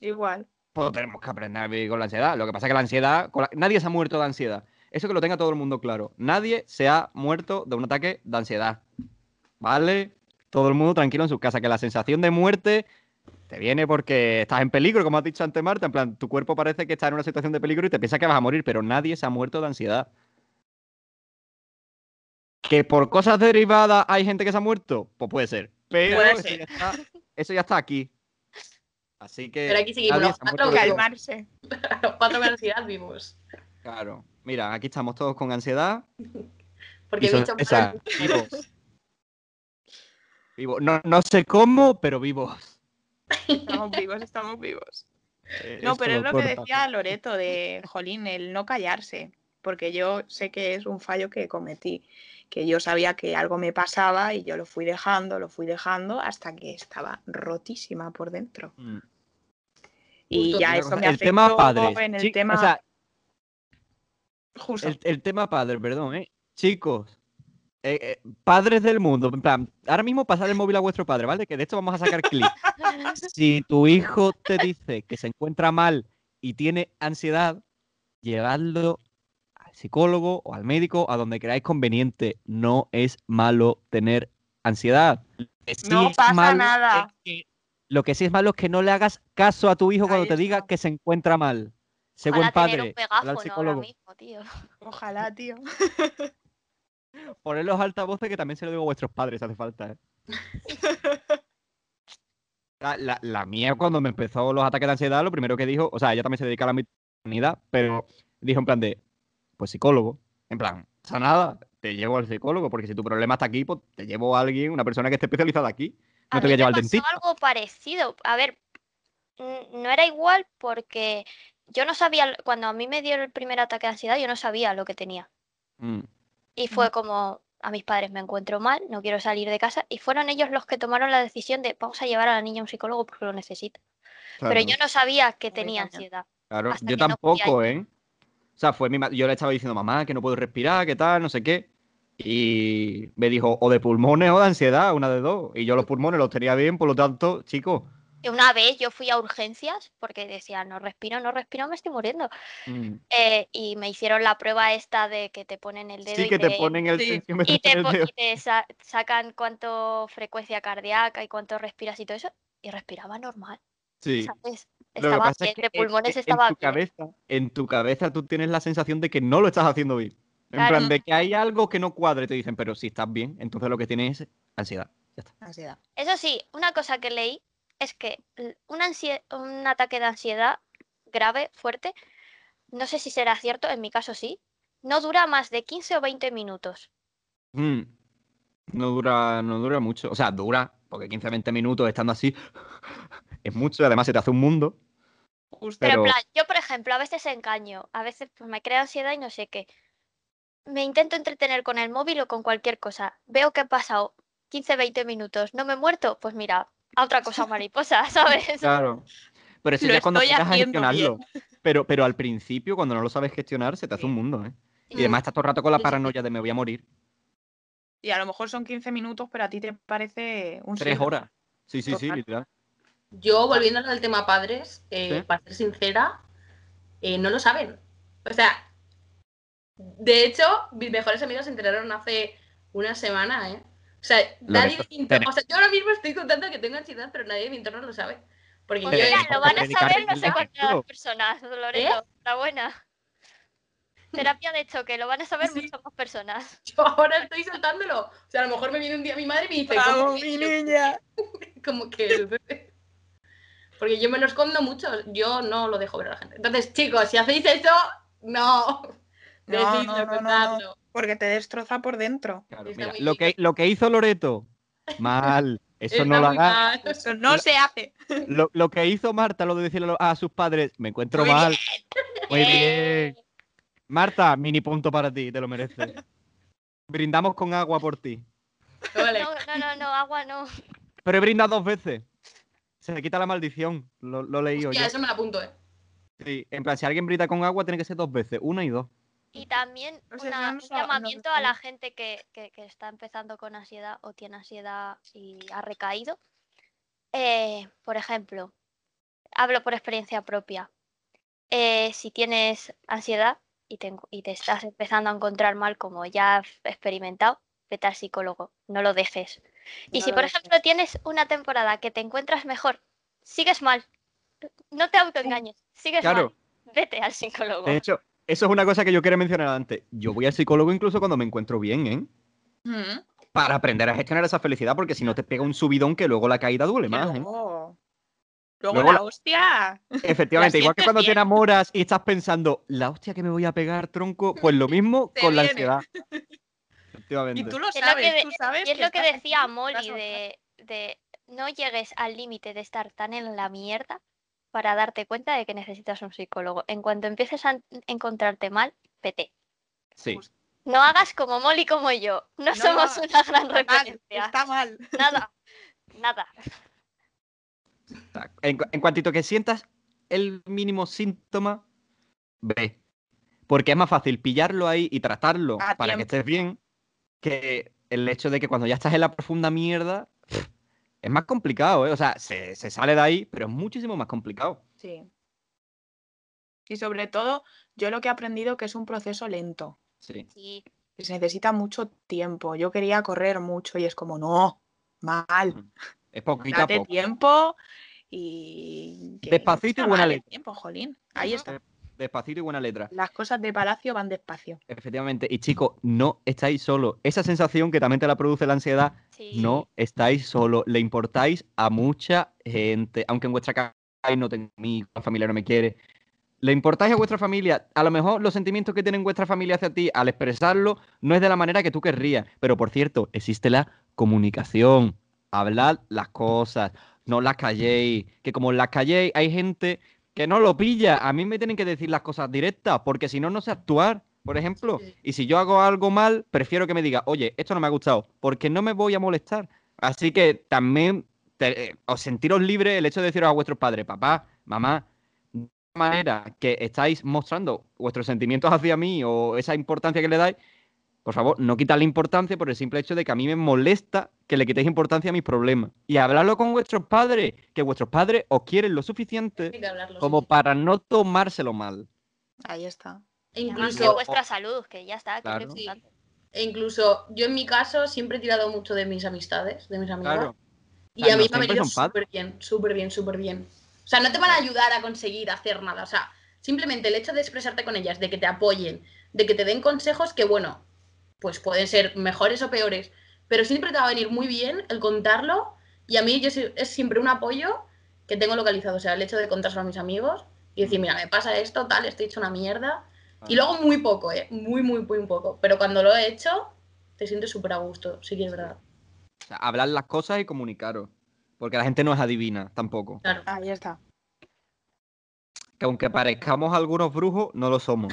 Igual. Pues tenemos que aprender a vivir con la ansiedad. Lo que pasa es que la ansiedad, la- nadie se ha muerto de ansiedad. Eso que lo tenga todo el mundo claro. Nadie se ha muerto de un ataque de ansiedad. ¿Vale? Todo el mundo tranquilo en su casa. Que la sensación de muerte te viene porque estás en peligro, como has dicho antes, Marta. En plan, tu cuerpo parece que está en una situación de peligro y te piensa que vas a morir, pero nadie se ha muerto de ansiedad. Que por cosas derivadas hay gente que se ha muerto, pues puede ser. Pero Puede eso, ser. Ya está, eso ya está aquí. Así que. Pero aquí seguimos, los cuatro Calmarse. Los cuatro con ansiedad vivos. Claro. Mira, aquí estamos todos con ansiedad. Porque he dicho vivos. Vivos. No, no sé cómo, pero vivos. Estamos vivos, estamos vivos. Eh, No, pero es lo que decía Loreto de Jolín, el no callarse. Porque yo sé que es un fallo que cometí. Que yo sabía que algo me pasaba y yo lo fui dejando, lo fui dejando hasta que estaba rotísima por dentro. Mm. Y Justo. ya eso me el tema afectó padres. en el tema O sea, justo. el, el tema padre, perdón, ¿eh? Chicos, eh, eh, padres del mundo, en plan, ahora mismo pasad el móvil a vuestro padre, ¿vale? Que de esto vamos a sacar clip. si tu hijo te dice que se encuentra mal y tiene ansiedad, llevadlo al psicólogo o al médico, a donde creáis conveniente. No es malo tener ansiedad. Sí No es pasa malo nada. es que- lo que sí es malo es que no le hagas caso a tu hijo cuando te diga que se encuentra mal. Sé Ojalá buen padre, un al pegáfono ahora mismo, tío. Ojalá, tío. Poned los altavoces que también se lo digo a vuestros padres, hace falta. ¿eh? La, la- la mía, cuando me empezó los ataques de ansiedad, lo primero que dijo, o sea, ella también se dedica a la mitad, pero dijo en plan de, pues psicólogo. En plan, o sea, nada, te llevo al psicólogo, porque si tu problema está aquí, pues te llevo a alguien, una persona que esté especializada aquí. No A te voy a mí llevar me al pasó dentista. algo parecido. A ver, no era igual porque yo no sabía, cuando a mí me dio el primer ataque de ansiedad, yo no sabía lo que tenía. Mm, Y fue como, a mis padres me encuentro mal, no quiero salir de casa. Y fueron ellos los que tomaron la decisión de, vamos a llevar a la niña a un psicólogo porque lo necesita. Pero yo no sabía que tenía ansiedad. Claro, yo no tampoco, ¿eh? O sea, fue mi ma- yo le estaba diciendo, mamá, que no puedo respirar, que tal, no sé qué. Y me dijo, o de pulmones o de ansiedad, una de dos. Y yo los pulmones los tenía bien, por lo tanto, chicos. Una vez yo fui a urgencias porque decía, no respiro, no respiro, me estoy muriendo. mm, Eh, y me hicieron la prueba esta de que te ponen el dedo Sí, y que te ponen el sí. y te, en el dedo. y te sa- sacan cuánto frecuencia cardíaca y cuánto respiras y todo eso. Y respiraba normal, Sí. ¿sabes? Lo que Estaba es bien, que de en- pulmones en, estaba tu bien. cabeza, en tu cabeza tú tienes la sensación de que no lo estás haciendo bien. En Claro. plan, de que hay algo que no cuadre. Te dicen, pero si estás bien, entonces lo que tienes es ansiedad. Ya está. Ansiedad. Eso sí, una cosa que leí es que un, ataque de ansiedad grave, fuerte, no sé si será cierto, en mi caso sí, no dura más de 15 o 20 minutos. Mm. No dura, no dura mucho. O sea, dura, porque 15-20 minutos estando así es mucho y además se te hace un mundo. Pero- en plan, yo por ejemplo, a veces engaño, a veces pues me crea ansiedad y no sé qué. Me intento entretener con el móvil o con cualquier cosa. Veo que he pasado 15, 20 minutos, no me he muerto, pues mira, a otra cosa mariposa, ¿sabes? Claro. Pero eso Lo ya es cuando empiezas a gestionarlo. Pero, pero al principio, cuando no lo sabes gestionar, se te hace Sí. un mundo, ¿eh? Y Mm. además estás todo el rato con la paranoia de me voy a morir. Y a lo mejor son 15 minutos, pero a ti te parece un Tres siglo. horas. Sí, sí, sí, literal. Yo, volviendo al tema padres, eh, Sí. para ser sincera, eh, no lo saben. O sea, de hecho, mis mejores amigos se enteraron hace una semana, ¿eh? O sea, nadie de mi entorno- o sea, yo ahora mismo estoy contando que tengo ansiedad, pero nadie de mi entorno lo sabe. Porque yo, mira, Pero- lo van a saber no sé cuántas personas, ¿Eh? Loreto. Enhorabuena. Terapia de choque, lo van a saber Sí. muchas más personas. yo ahora estoy soltándolo. O sea, a lo mejor me viene un día mi madre y me dice, ¿cómo ¡Vamos, que- mi niña! como que porque yo me lo escondo mucho, yo no lo dejo ver a la gente. Entonces, chicos, si hacéis eso, no. No, no, no. Porque te destroza por dentro. Claro, mira, lo, que, lo que hizo Loreto, mal. Eso no lo haga. Eso no se hace. Lo, lo que hizo Marta, lo de decirle a sus padres, me encuentro Muy mal. Muy bien. Marta, mini punto para ti, te lo mereces. Brindamos con agua por ti. Vale. No, no, no, no, agua no. Pero he brindado dos veces. Se le quita la maldición. Lo, lo leí yo. Hostia, eso me lo apunto, eh. Sí, en plan, si alguien brinda con agua, tiene que ser dos veces, una y dos. Y también No sé, una- un llamamiento no- a la gente que, que- que está empezando con ansiedad o tiene ansiedad y ha recaído. Eh, por ejemplo, hablo por experiencia propia. Eh, si tienes ansiedad y te, y te estás empezando a encontrar mal, como ya has experimentado, vete al psicólogo, no lo dejes. Y No si, por dejes. ejemplo, tienes una temporada que te encuentras mejor, sigues mal, no te autoengañes, sigues Claro. mal, vete al psicólogo. De hecho, eso es una cosa que yo quería mencionar antes. Yo voy al psicólogo incluso cuando me encuentro bien, ¿eh? Mm. Para aprender a gestionar esa felicidad, porque si no te pega un subidón que luego la caída duele más, ¿eh? luego, la la- hostia. Efectivamente, igual que cuando te bien. enamoras y estás pensando, la hostia que me voy a pegar, tronco, pues lo mismo Te con la ansiedad. Efectivamente. Y tú lo Es lo que sabes, de- tú sabes Y es lo que decía Molly de no llegues al límite de estar tan en la mierda para darte cuenta de que necesitas un psicólogo. En cuanto empieces a en- encontrarte mal, vete. Sí. No hagas como Molly como yo. No, No, somos una gran Está mal, referencia. Está mal. Nada. Nada. En, cu- en cuantito que sientas el mínimo síntoma, ve. Porque es más fácil pillarlo ahí y tratarlo A para que estés bien que el hecho de que cuando ya estás en la profunda mierda es más complicado, ¿eh? O sea, se, se sale de ahí, pero es muchísimo más complicado. Sí. Y sobre todo, yo lo que he aprendido que es un proceso lento, Sí. Sí. que se necesita mucho tiempo. Yo quería correr mucho y es como, no, mal, Es poquito a poco. tiempo y... que Despacito y buena vale letra. tiempo, jolín. Ahí está. Despacito y buena letra. Las cosas de palacio van despacio. Efectivamente. Y chicos, no estáis solos. Esa sensación que también te la produce la ansiedad, Sí. no estáis solos. Le importáis a mucha gente. Aunque en vuestra casa no tengo amigos, la familia no me quiere. Le importáis a vuestra familia. A lo mejor los sentimientos que tiene vuestra familia hacia ti al expresarlo no es de la manera que tú querrías. Pero por cierto, existe la comunicación. Hablad las cosas. No las calléis. Que como las calléis, hay gente que no lo pilla. A mí me tienen que decir las cosas directas, porque si no, no sé actuar, por ejemplo. Y si yo hago algo mal, prefiero que me diga, oye, esto no me ha gustado, porque no me voy a molestar. Así que también te- eh, os sentiros libres el hecho de deciros a vuestros padres, papá, mamá, de manera que estáis mostrando vuestros sentimientos hacia mí o esa importancia que le dais, por favor, no quitarle importancia por el simple hecho de que a mí me molesta que le quitéis importancia a mis problemas. Y hablarlo con vuestros padres, que vuestros padres os quieren lo suficiente como para no tomárselo mal. Ahí está. E incluso, vuestra salud, que ya está. que es lo Claro. e incluso yo en mi caso siempre he tirado mucho de mis amistades, de mis amigas. Claro. Y a mí no me ha venido súper bien, súper bien, súper bien. O sea, no te van a ayudar a conseguir hacer nada. O sea, simplemente el hecho de expresarte con ellas, de que te apoyen, de que te den consejos que, bueno, pues pueden ser mejores o peores, pero siempre te va a venir muy bien el contarlo. Y a mí yo es siempre un apoyo que tengo localizado. O sea, el hecho de contárselo a mis amigos y decir, mira, me pasa esto, tal, estoy hecho una mierda. Y luego muy poco, ¿eh? Muy, muy, muy poco. Pero cuando lo he hecho, te sientes súper a gusto, sí que es verdad. O sea, hablar las cosas y comunicaros. Porque la gente no es adivina tampoco. Claro. Ahí está. Que aunque parezcamos algunos brujos, no lo somos.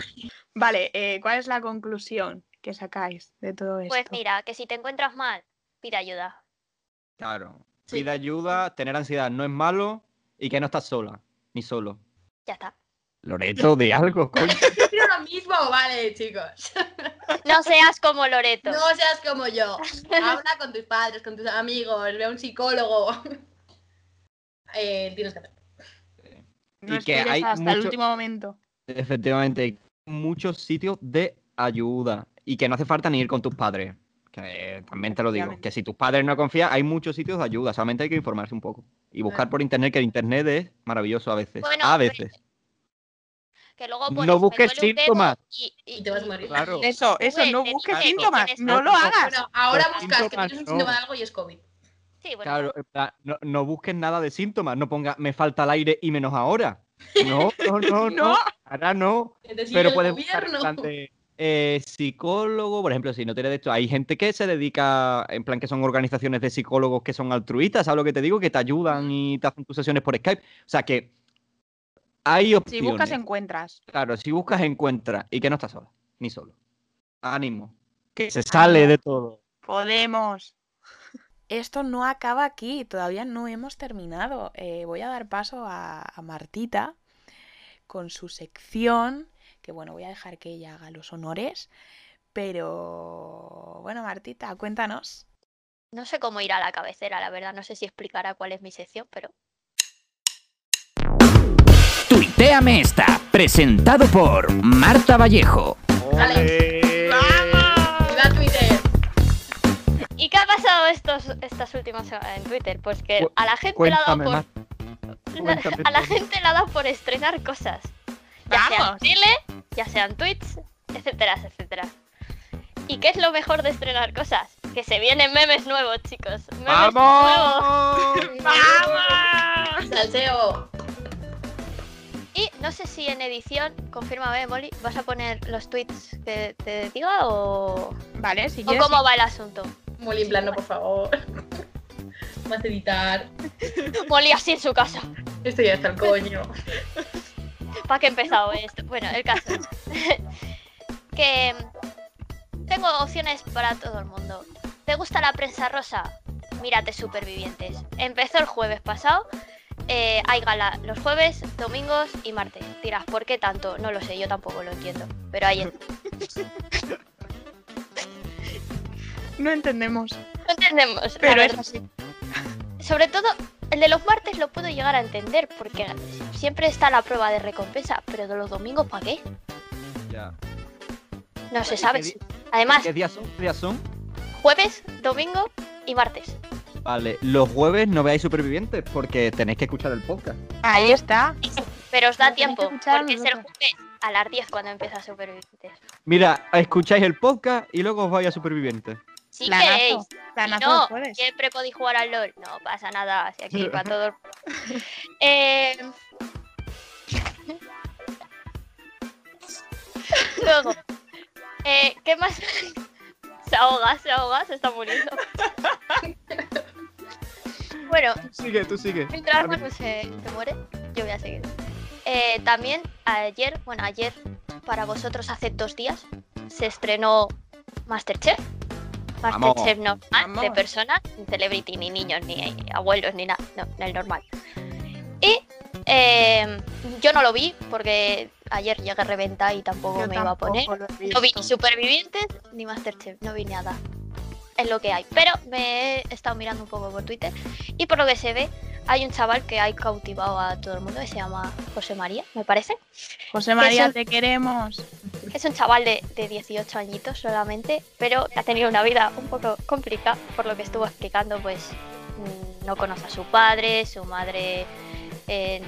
Vale, eh, ¿cuál es la conclusión que sacáis de todo esto? Pues mira, que si te encuentras mal, pide ayuda. Claro. Sí. Pide ayuda, tener ansiedad no es malo y que no estás sola, ni solo. Ya está. Loreto, de algo, coño. Pero lo mismo, vale, chicos. No seas como Loreto. No seas como yo. Habla con tus padres, con tus amigos, ve a un psicólogo. Eh, tienes que hacer. No Y que hay hasta el último momento. Efectivamente, hay muchos sitios de ayuda y que no hace falta ni ir con tus padres. Que eh, también te lo digo, que si tus padres no confían, hay muchos sitios de ayuda, solamente hay que informarse un poco y buscar por internet, que el internet es maravilloso a veces. Bueno, a veces. Que luego No pones, "Me busques duele un dedo", síntomas. Y, Y te vas a morir. Claro. Eso, eso, no busques síntomas. No lo hagas. Bueno, ahora Los buscas que tienes un no. síntoma de algo y es COVID. Sí, bueno, Claro, no, no busques nada de síntomas, no ponga me falta el aire y menos ahora. No, no, no, no. No. Ahora no. Pero puedes buscar de, eh, psicólogo, por ejemplo, si no tienes de esto, hay gente que se dedica, en plan que son organizaciones de psicólogos que son altruistas, ¿sabes lo que te digo? Que te ayudan y te hacen tus sesiones por Skype. O sea que hay Si opciones. buscas, encuentras. Claro, si buscas, encuentras. Y que no estás sola, ni solo. Ánimo. Que se sale de todo. Podemos. Esto no acaba aquí, todavía no hemos terminado. Eh, voy a dar paso a, a Martita con su sección, que bueno, voy a dejar que ella haga los honores. Pero bueno, Martita, cuéntanos. no sé cómo ir a la cabecera, la verdad. No sé si explicará cuál es mi sección, pero Tuiteame esta, presentado por Marta Vallejo. Vale. ¡Viva Twitter! ¿Y qué ha pasado estos, estas últimas semanas en Twitter? Pues que a la gente le ha dado por, la- a la gente le ha dado por estrenar cosas. Ya sean ¡Vamos! tele, ya sean tweets, etcétera, etcétera. ¿Y qué es lo mejor de estrenar cosas? Que se vienen memes nuevos, chicos. Memes nuevos. ¡Vamos! ¡Vamos! Salseo. Y no sé si en edición, confírmame, Molly, ¿vas a poner los tweets que te diga o, Vale, si o quieres. cómo va el asunto? Muy en plano, por favor. Vas a editar. Molly así en su casa. Esto ya está el coño. ¿Para qué he empezado esto? Bueno, el caso. que tengo opciones para todo el mundo. ¿Te gusta la prensa rosa? Mírate Supervivientes. Empezó el jueves pasado. eh, hay gala los jueves, domingos y martes. Dirás, ¿por qué tanto? No lo sé, yo tampoco lo entiendo. Pero ahí. No entendemos. No entendemos. Pero es así. Sobre todo, el de los martes lo puedo llegar a entender porque siempre está la prueba de recompensa. Pero de los domingos, ¿para qué? Ya. No se ¿Y sabe. qué Además, ¿Qué días son? ¿Qué días son? jueves, domingo y martes. Vale, los jueves no veáis supervivientes porque tenéis que escuchar el podcast. Ahí está. Pero os da tiempo, porque es el jueves a las 10 cuando empieza Supervivientes. Mira, escucháis el podcast y luego os vais a supervivientes. Si Planazo. queréis, si Planazo no, siempre podéis jugar al LOL. No pasa nada, si aquí para todo. el- Eh... Luego, eh, ¿qué más? Se ahoga, se ahoga, se está muriendo. bueno, Tú sigue, tú sigue. Mientras Manu se, se muere, yo voy a seguir. Eh, también ayer, bueno, ayer, para vosotros hace dos días, se estrenó Masterchef. Masterchef normal, de personas, sin celebrity, ni niños, ni abuelos, ni nada, no, el normal. Y eh, yo no lo vi porque ayer llegué reventa y tampoco Yo me iba a poner. tampoco lo he No vi ni Supervivientes ni Masterchef, no vi nada. Es lo que hay. Pero me he estado mirando un poco por Twitter y por lo que se ve, hay un chaval que ha cautivado a todo el mundo que se llama José María, me parece. José María, te queremos. Es un chaval de, de 18 añitos solamente, pero ha tenido una vida un poco complicada, por lo que estuvo explicando, pues mm, no conoce a su padre, su madre eh,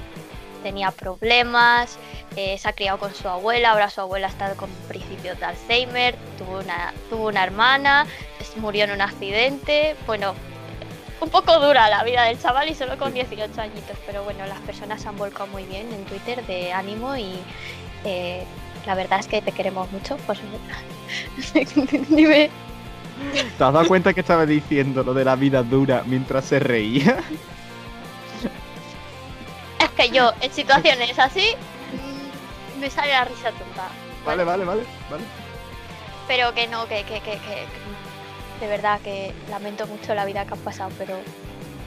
tenía problemas, eh, se ha criado con su abuela, ahora su abuela está con principios de Alzheimer, tuvo una, tuvo una hermana, murió en un accidente, bueno, un poco dura la vida del chaval y solo con 18 añitos, pero bueno, las personas se han volcado muy bien en Twitter de ánimo y eh, la verdad es que te queremos mucho, José. Dime. ¿Te has dado cuenta que estaba diciendo lo de la vida dura mientras se reía? Es que yo, en situaciones así, mm, me sale la risa tonta. Vale, vale, vale, vale. Pero que no, que, que, que, que- de verdad que lamento mucho la vida que has pasado, pero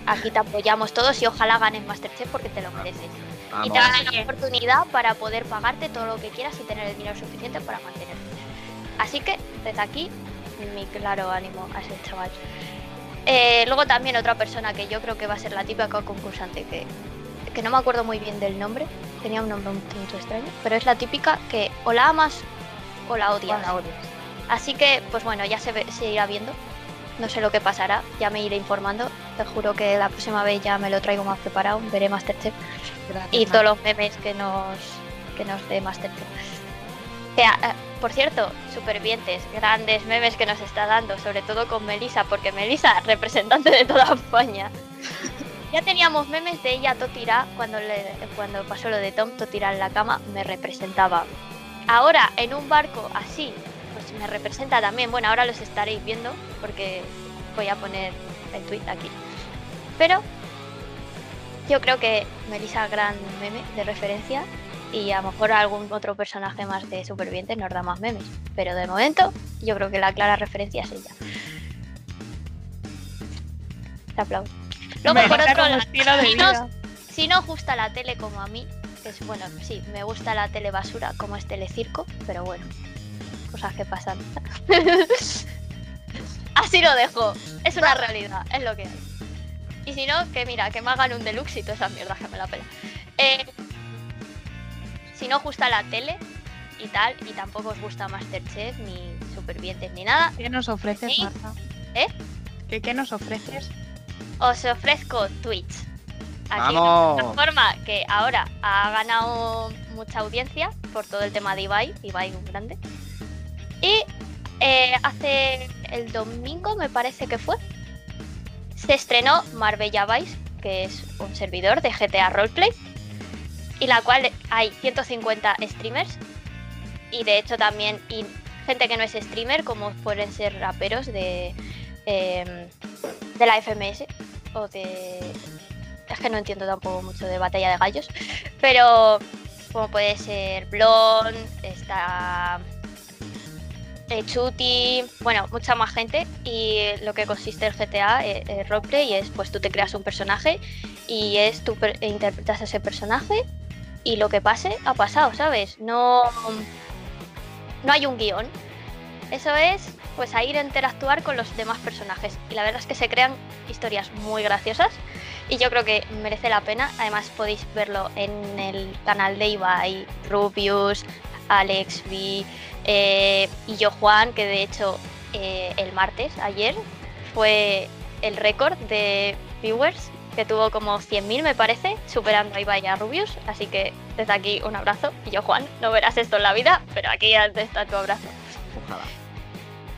aquí te apoyamos todos y ojalá ganes Masterchef porque te lo mereces. Y te dan la oportunidad para poder pagarte todo lo que quieras y tener el dinero suficiente para mantenerte. Así que desde aquí mi claro ánimo a ese chaval. Eh, luego también otra persona que yo creo que va a ser la típica concursante, que, que no me acuerdo muy bien del nombre, tenía un nombre mucho extraño, pero es la típica que o la amas o la odias. Así que, pues bueno, ya se, se irá viendo. No sé lo que pasará, ya me iré informando. Te juro que la próxima vez ya me lo traigo más preparado, veré Masterchef y todos los memes que nos, que nos dé Masterchef. Que, ah, por cierto, supervivientes, grandes memes que nos está dando, sobre todo con Melissa, porque Melissa, representante de toda España. Ya teníamos memes de ella Totira cuando, le, cuando pasó lo de Tom Totira en la cama, me representaba. Ahora, en un barco así, me representa también. Bueno, ahora los estaréis viendo porque voy a poner el tweet aquí. Pero yo creo que Melissa, gran meme de referencia, y a lo mejor algún otro personaje más de Supervivientes nos da más memes. Pero de momento, yo creo que la clara referencia es ella. Te aplaudo. Luego, por otro lado, si no, si no os gusta la tele como a mí, que es bueno, sí, me gusta la tele basura como es Telecirco, pero bueno, cosas que pasan. Así lo dejo, es una realidad, es lo que hay. Y si no, que mira, que me hagan un deluxe y toda esa mierda que me la pela. Eh, si no os gusta la tele y tal, y tampoco os gusta Masterchef, ni Supervivientes, ni nada. ¿Qué nos ofreces, Marta? ¿Eh? ¿Qué, ¿Qué nos ofreces? Os ofrezco Twitch. Aquí ¡Vamos! una plataforma que ahora ha ganado mucha audiencia por todo el tema de Ibai, Ibai un grande. Y eh, hace el domingo, me parece que fue, se estrenó Marbella Vice, que es un servidor de GTA Roleplay, y la cual hay 150 streamers, y de hecho también gente que no es streamer, como pueden ser raperos de, eh, de la FMS, o de... Es que no entiendo tampoco mucho de batalla de gallos, pero como puede ser Blon, está Chuti, bueno, mucha más gente y lo que consiste el GTA eh, eh, roleplay es pues tú te creas un personaje y es tú e interpretas a ese personaje y lo que pase ha pasado, ¿sabes? No no hay un guion. Eso es pues a ir a interactuar con los demás personajes y la verdad es que se crean historias muy graciosas y yo creo que merece la pena. Además podéis verlo en el canal de Ibai, Rubius, Alex V eh, y yo Juan, que de hecho eh, el martes, ayer, fue el récord de viewers, que tuvo como 100.000 me parece, superando a Ibai y a Rubius. Así que desde aquí un abrazo. Y yo Juan, no verás esto en la vida, pero aquí está tu abrazo. Ojalá.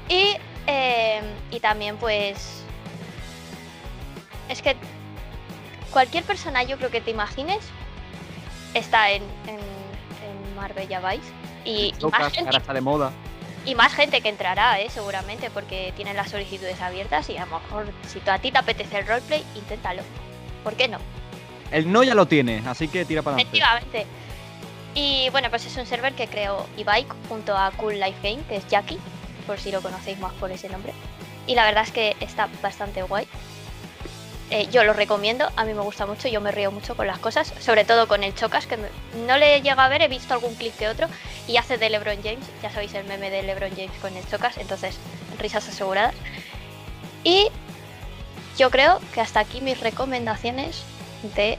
Y, eh, y también pues... Es que cualquier persona yo creo que te imagines está en Marbella Vice. Y, y más gente ahora está de moda. y más gente que entrará, ¿eh? seguramente, porque tienen las solicitudes abiertas y a lo mejor si a ti te apetece el roleplay, inténtalo. ¿Por qué no? El no ya lo tiene, así que tira para adelante. Efectivamente. Y bueno, pues es un server que creó Ibike junto a Cool Life Game, que es Jackie, por si lo conocéis más por ese nombre. Y la verdad es que está bastante guay. Eh, yo lo recomiendo, a mí me gusta mucho, yo me río mucho con las cosas, sobre todo con el Chocas, que no le llega a ver, he visto algún clip que otro, y hace de LeBron James, ya sabéis el meme de LeBron James con el Chocas, entonces risas aseguradas. Y yo creo que hasta aquí mis recomendaciones de,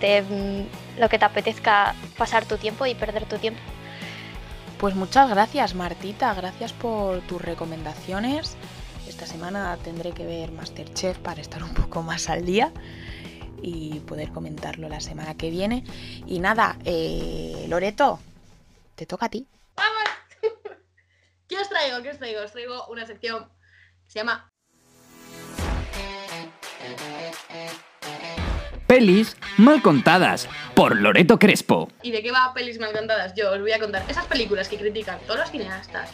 de mm, lo que te apetezca pasar tu tiempo y perder tu tiempo. Pues muchas gracias, Martita. Gracias por tus recomendaciones. Esta semana tendré que ver Masterchef para estar un poco más al día y poder comentarlo la semana que viene. Y nada, eh, Loreto, te toca a ti. ¿Qué os traigo? ¿Qué os traigo? Os traigo una sección que se llama Pelis mal contadas por Loreto Crespo. ¿Y de qué va pelis mal contadas? Yo os voy a contar esas películas que critican todos los cineastas.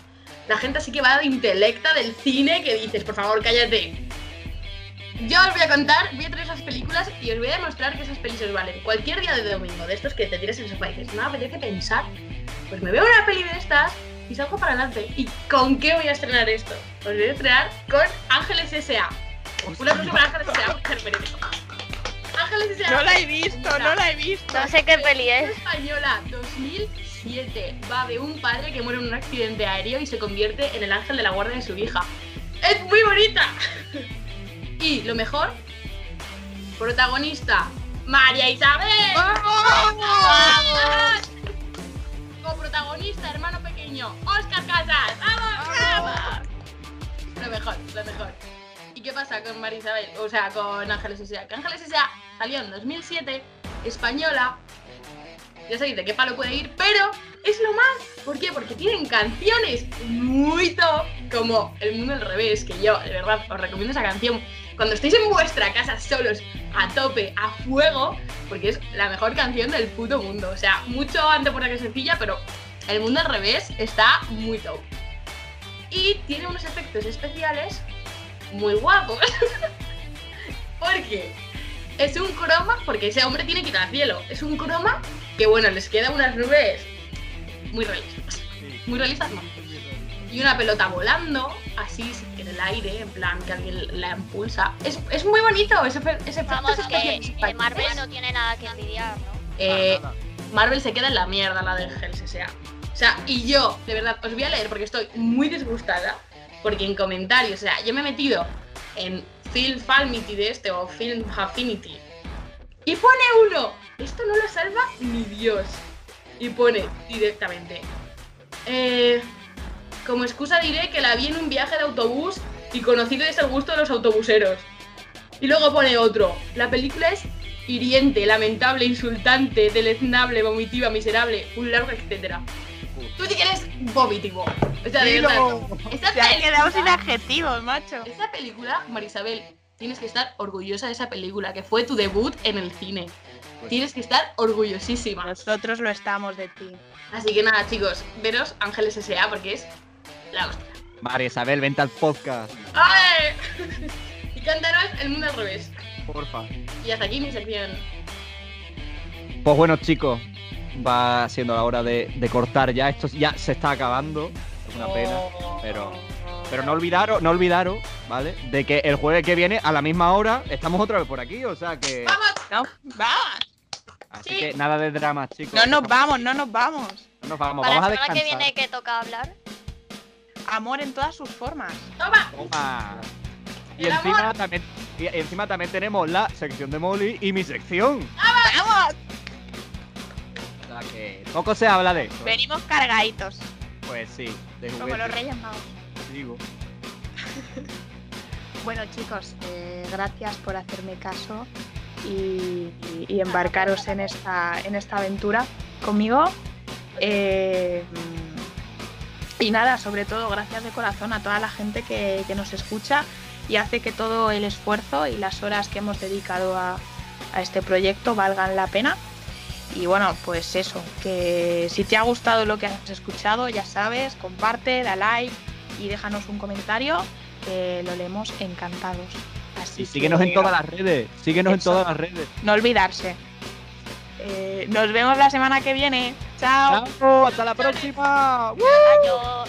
La gente así que va de intelecta del cine que dices, por favor, cállate. Yo os voy a contar, voy a traer esas películas y os voy a demostrar que esas pelis os valen. Cualquier día de domingo, de estos que te tiras en el sofá y dices, no me apetece pensar, pues me veo una peli de estas y salgo para adelante. ¿Y con qué voy a estrenar esto? Os voy a estrenar con Ángeles S.A. Un aplauso para Ángeles S.A. Ángeles S.A. No la he visto, no la he visto. No sé qué peli es. Española 2007 va de un padre que muere en un accidente aéreo y se convierte en el ángel de la guarda de su hija. ¡Es muy bonita! Y lo mejor, protagonista, María Isabel. ¡Vamos! Coprotagonista, hermano pequeño, Oscar Casas. ¡Vamos! ¡Vamos! Lo mejor, lo mejor. ¿Y qué pasa con María Isabel? O sea, con Ángeles S.A. Que Ángeles S.A. salió en 2007, española. Ya sabéis de qué palo puede ir, pero es lo más. ¿Por qué? Porque tienen canciones muy top, como El Mundo al Revés, que yo, de verdad, os recomiendo esa canción. Cuando estéis en vuestra casa solos, a tope, a fuego, porque es la mejor canción del puto mundo. O sea, mucho antes por que sencilla, pero El Mundo al Revés está muy top. Y tiene unos efectos especiales muy guapos. porque es un croma, porque ese hombre tiene que ir al cielo. Es un croma que, bueno, les queda unas nubes muy realistas. Muy realistas, no. Y una pelota volando, así en el aire, en plan que alguien la impulsa. Es, es muy bonito ese, ese efecto. Vamos, esos que eh, Marvel no tiene nada que envidiar, ¿no? Eh, Marvel se queda en la mierda, la de Hell's S.A. O sea, y yo, de verdad, os voy a leer porque estoy muy disgustada. Porque en comentarios, o sea, yo me he metido en Film Falmity de este o Film Affinity. Y pone uno, esto no lo salva ni Dios. Y pone directamente. eh, como excusa diré que la vi en un viaje de autobús y conocí que es el gusto de los autobuseros. Y luego pone otro. La película es hiriente, lamentable, insultante, deleznable, vomitiva, miserable, un largo etcétera. Tú sí que eres vomitivo. O sea, de verdad. Esta sin adjetivos, macho. esta película, Marisabel, tienes que estar orgullosa de esa película, que fue tu debut en el cine. Tienes que estar orgullosísima. Nosotros lo estamos de ti. Así que nada, chicos, veros Ángeles S.A. porque es la hostia. María Isabel, vente al podcast. ¡Ay! y cántanos El Mundo al Revés. Porfa. Y hasta aquí mi sección. Pues bueno, chicos, va siendo la hora de, de cortar ya. Esto ya se está acabando. Es una pena. pero- Pero no olvidaros, no olvidaros, ¿vale? De que el jueves que viene, a la misma hora, estamos otra vez por aquí. O sea que. ¡Vamos! No, vamos. Así Sí. que nada de drama, chicos. No nos vamos, no nos vamos. No nos vamos, Para vamos a la semana que descansar. viene que toca hablar. Amor en todas sus formas. ¡Toma! Toma. Y encima también, y encima también tenemos la sección de Molly y mi sección. ¡Vamos! O sea que poco se habla de eso. Venimos cargaditos. Pues sí, de Como los Reyes Magos. Digo. Bueno, chicos, eh, gracias por hacerme caso y, embarcaros en esta, en esta aventura conmigo. Eh, y nada, sobre todo, gracias de corazón a toda la gente que, que nos escucha y hace que todo el esfuerzo y las horas que hemos dedicado a, a este proyecto valgan la pena. Y bueno, pues eso, que si te ha gustado lo que has escuchado, ya sabes, comparte, da like y déjanos un comentario que lo leemos encantados. Así Y síguenos que en todas las redes. Síguenos en todas las redes. No olvidarse. Eh, nos vemos la semana que viene. Chao. ¡Chao! ¡Hasta la próxima! Adiós.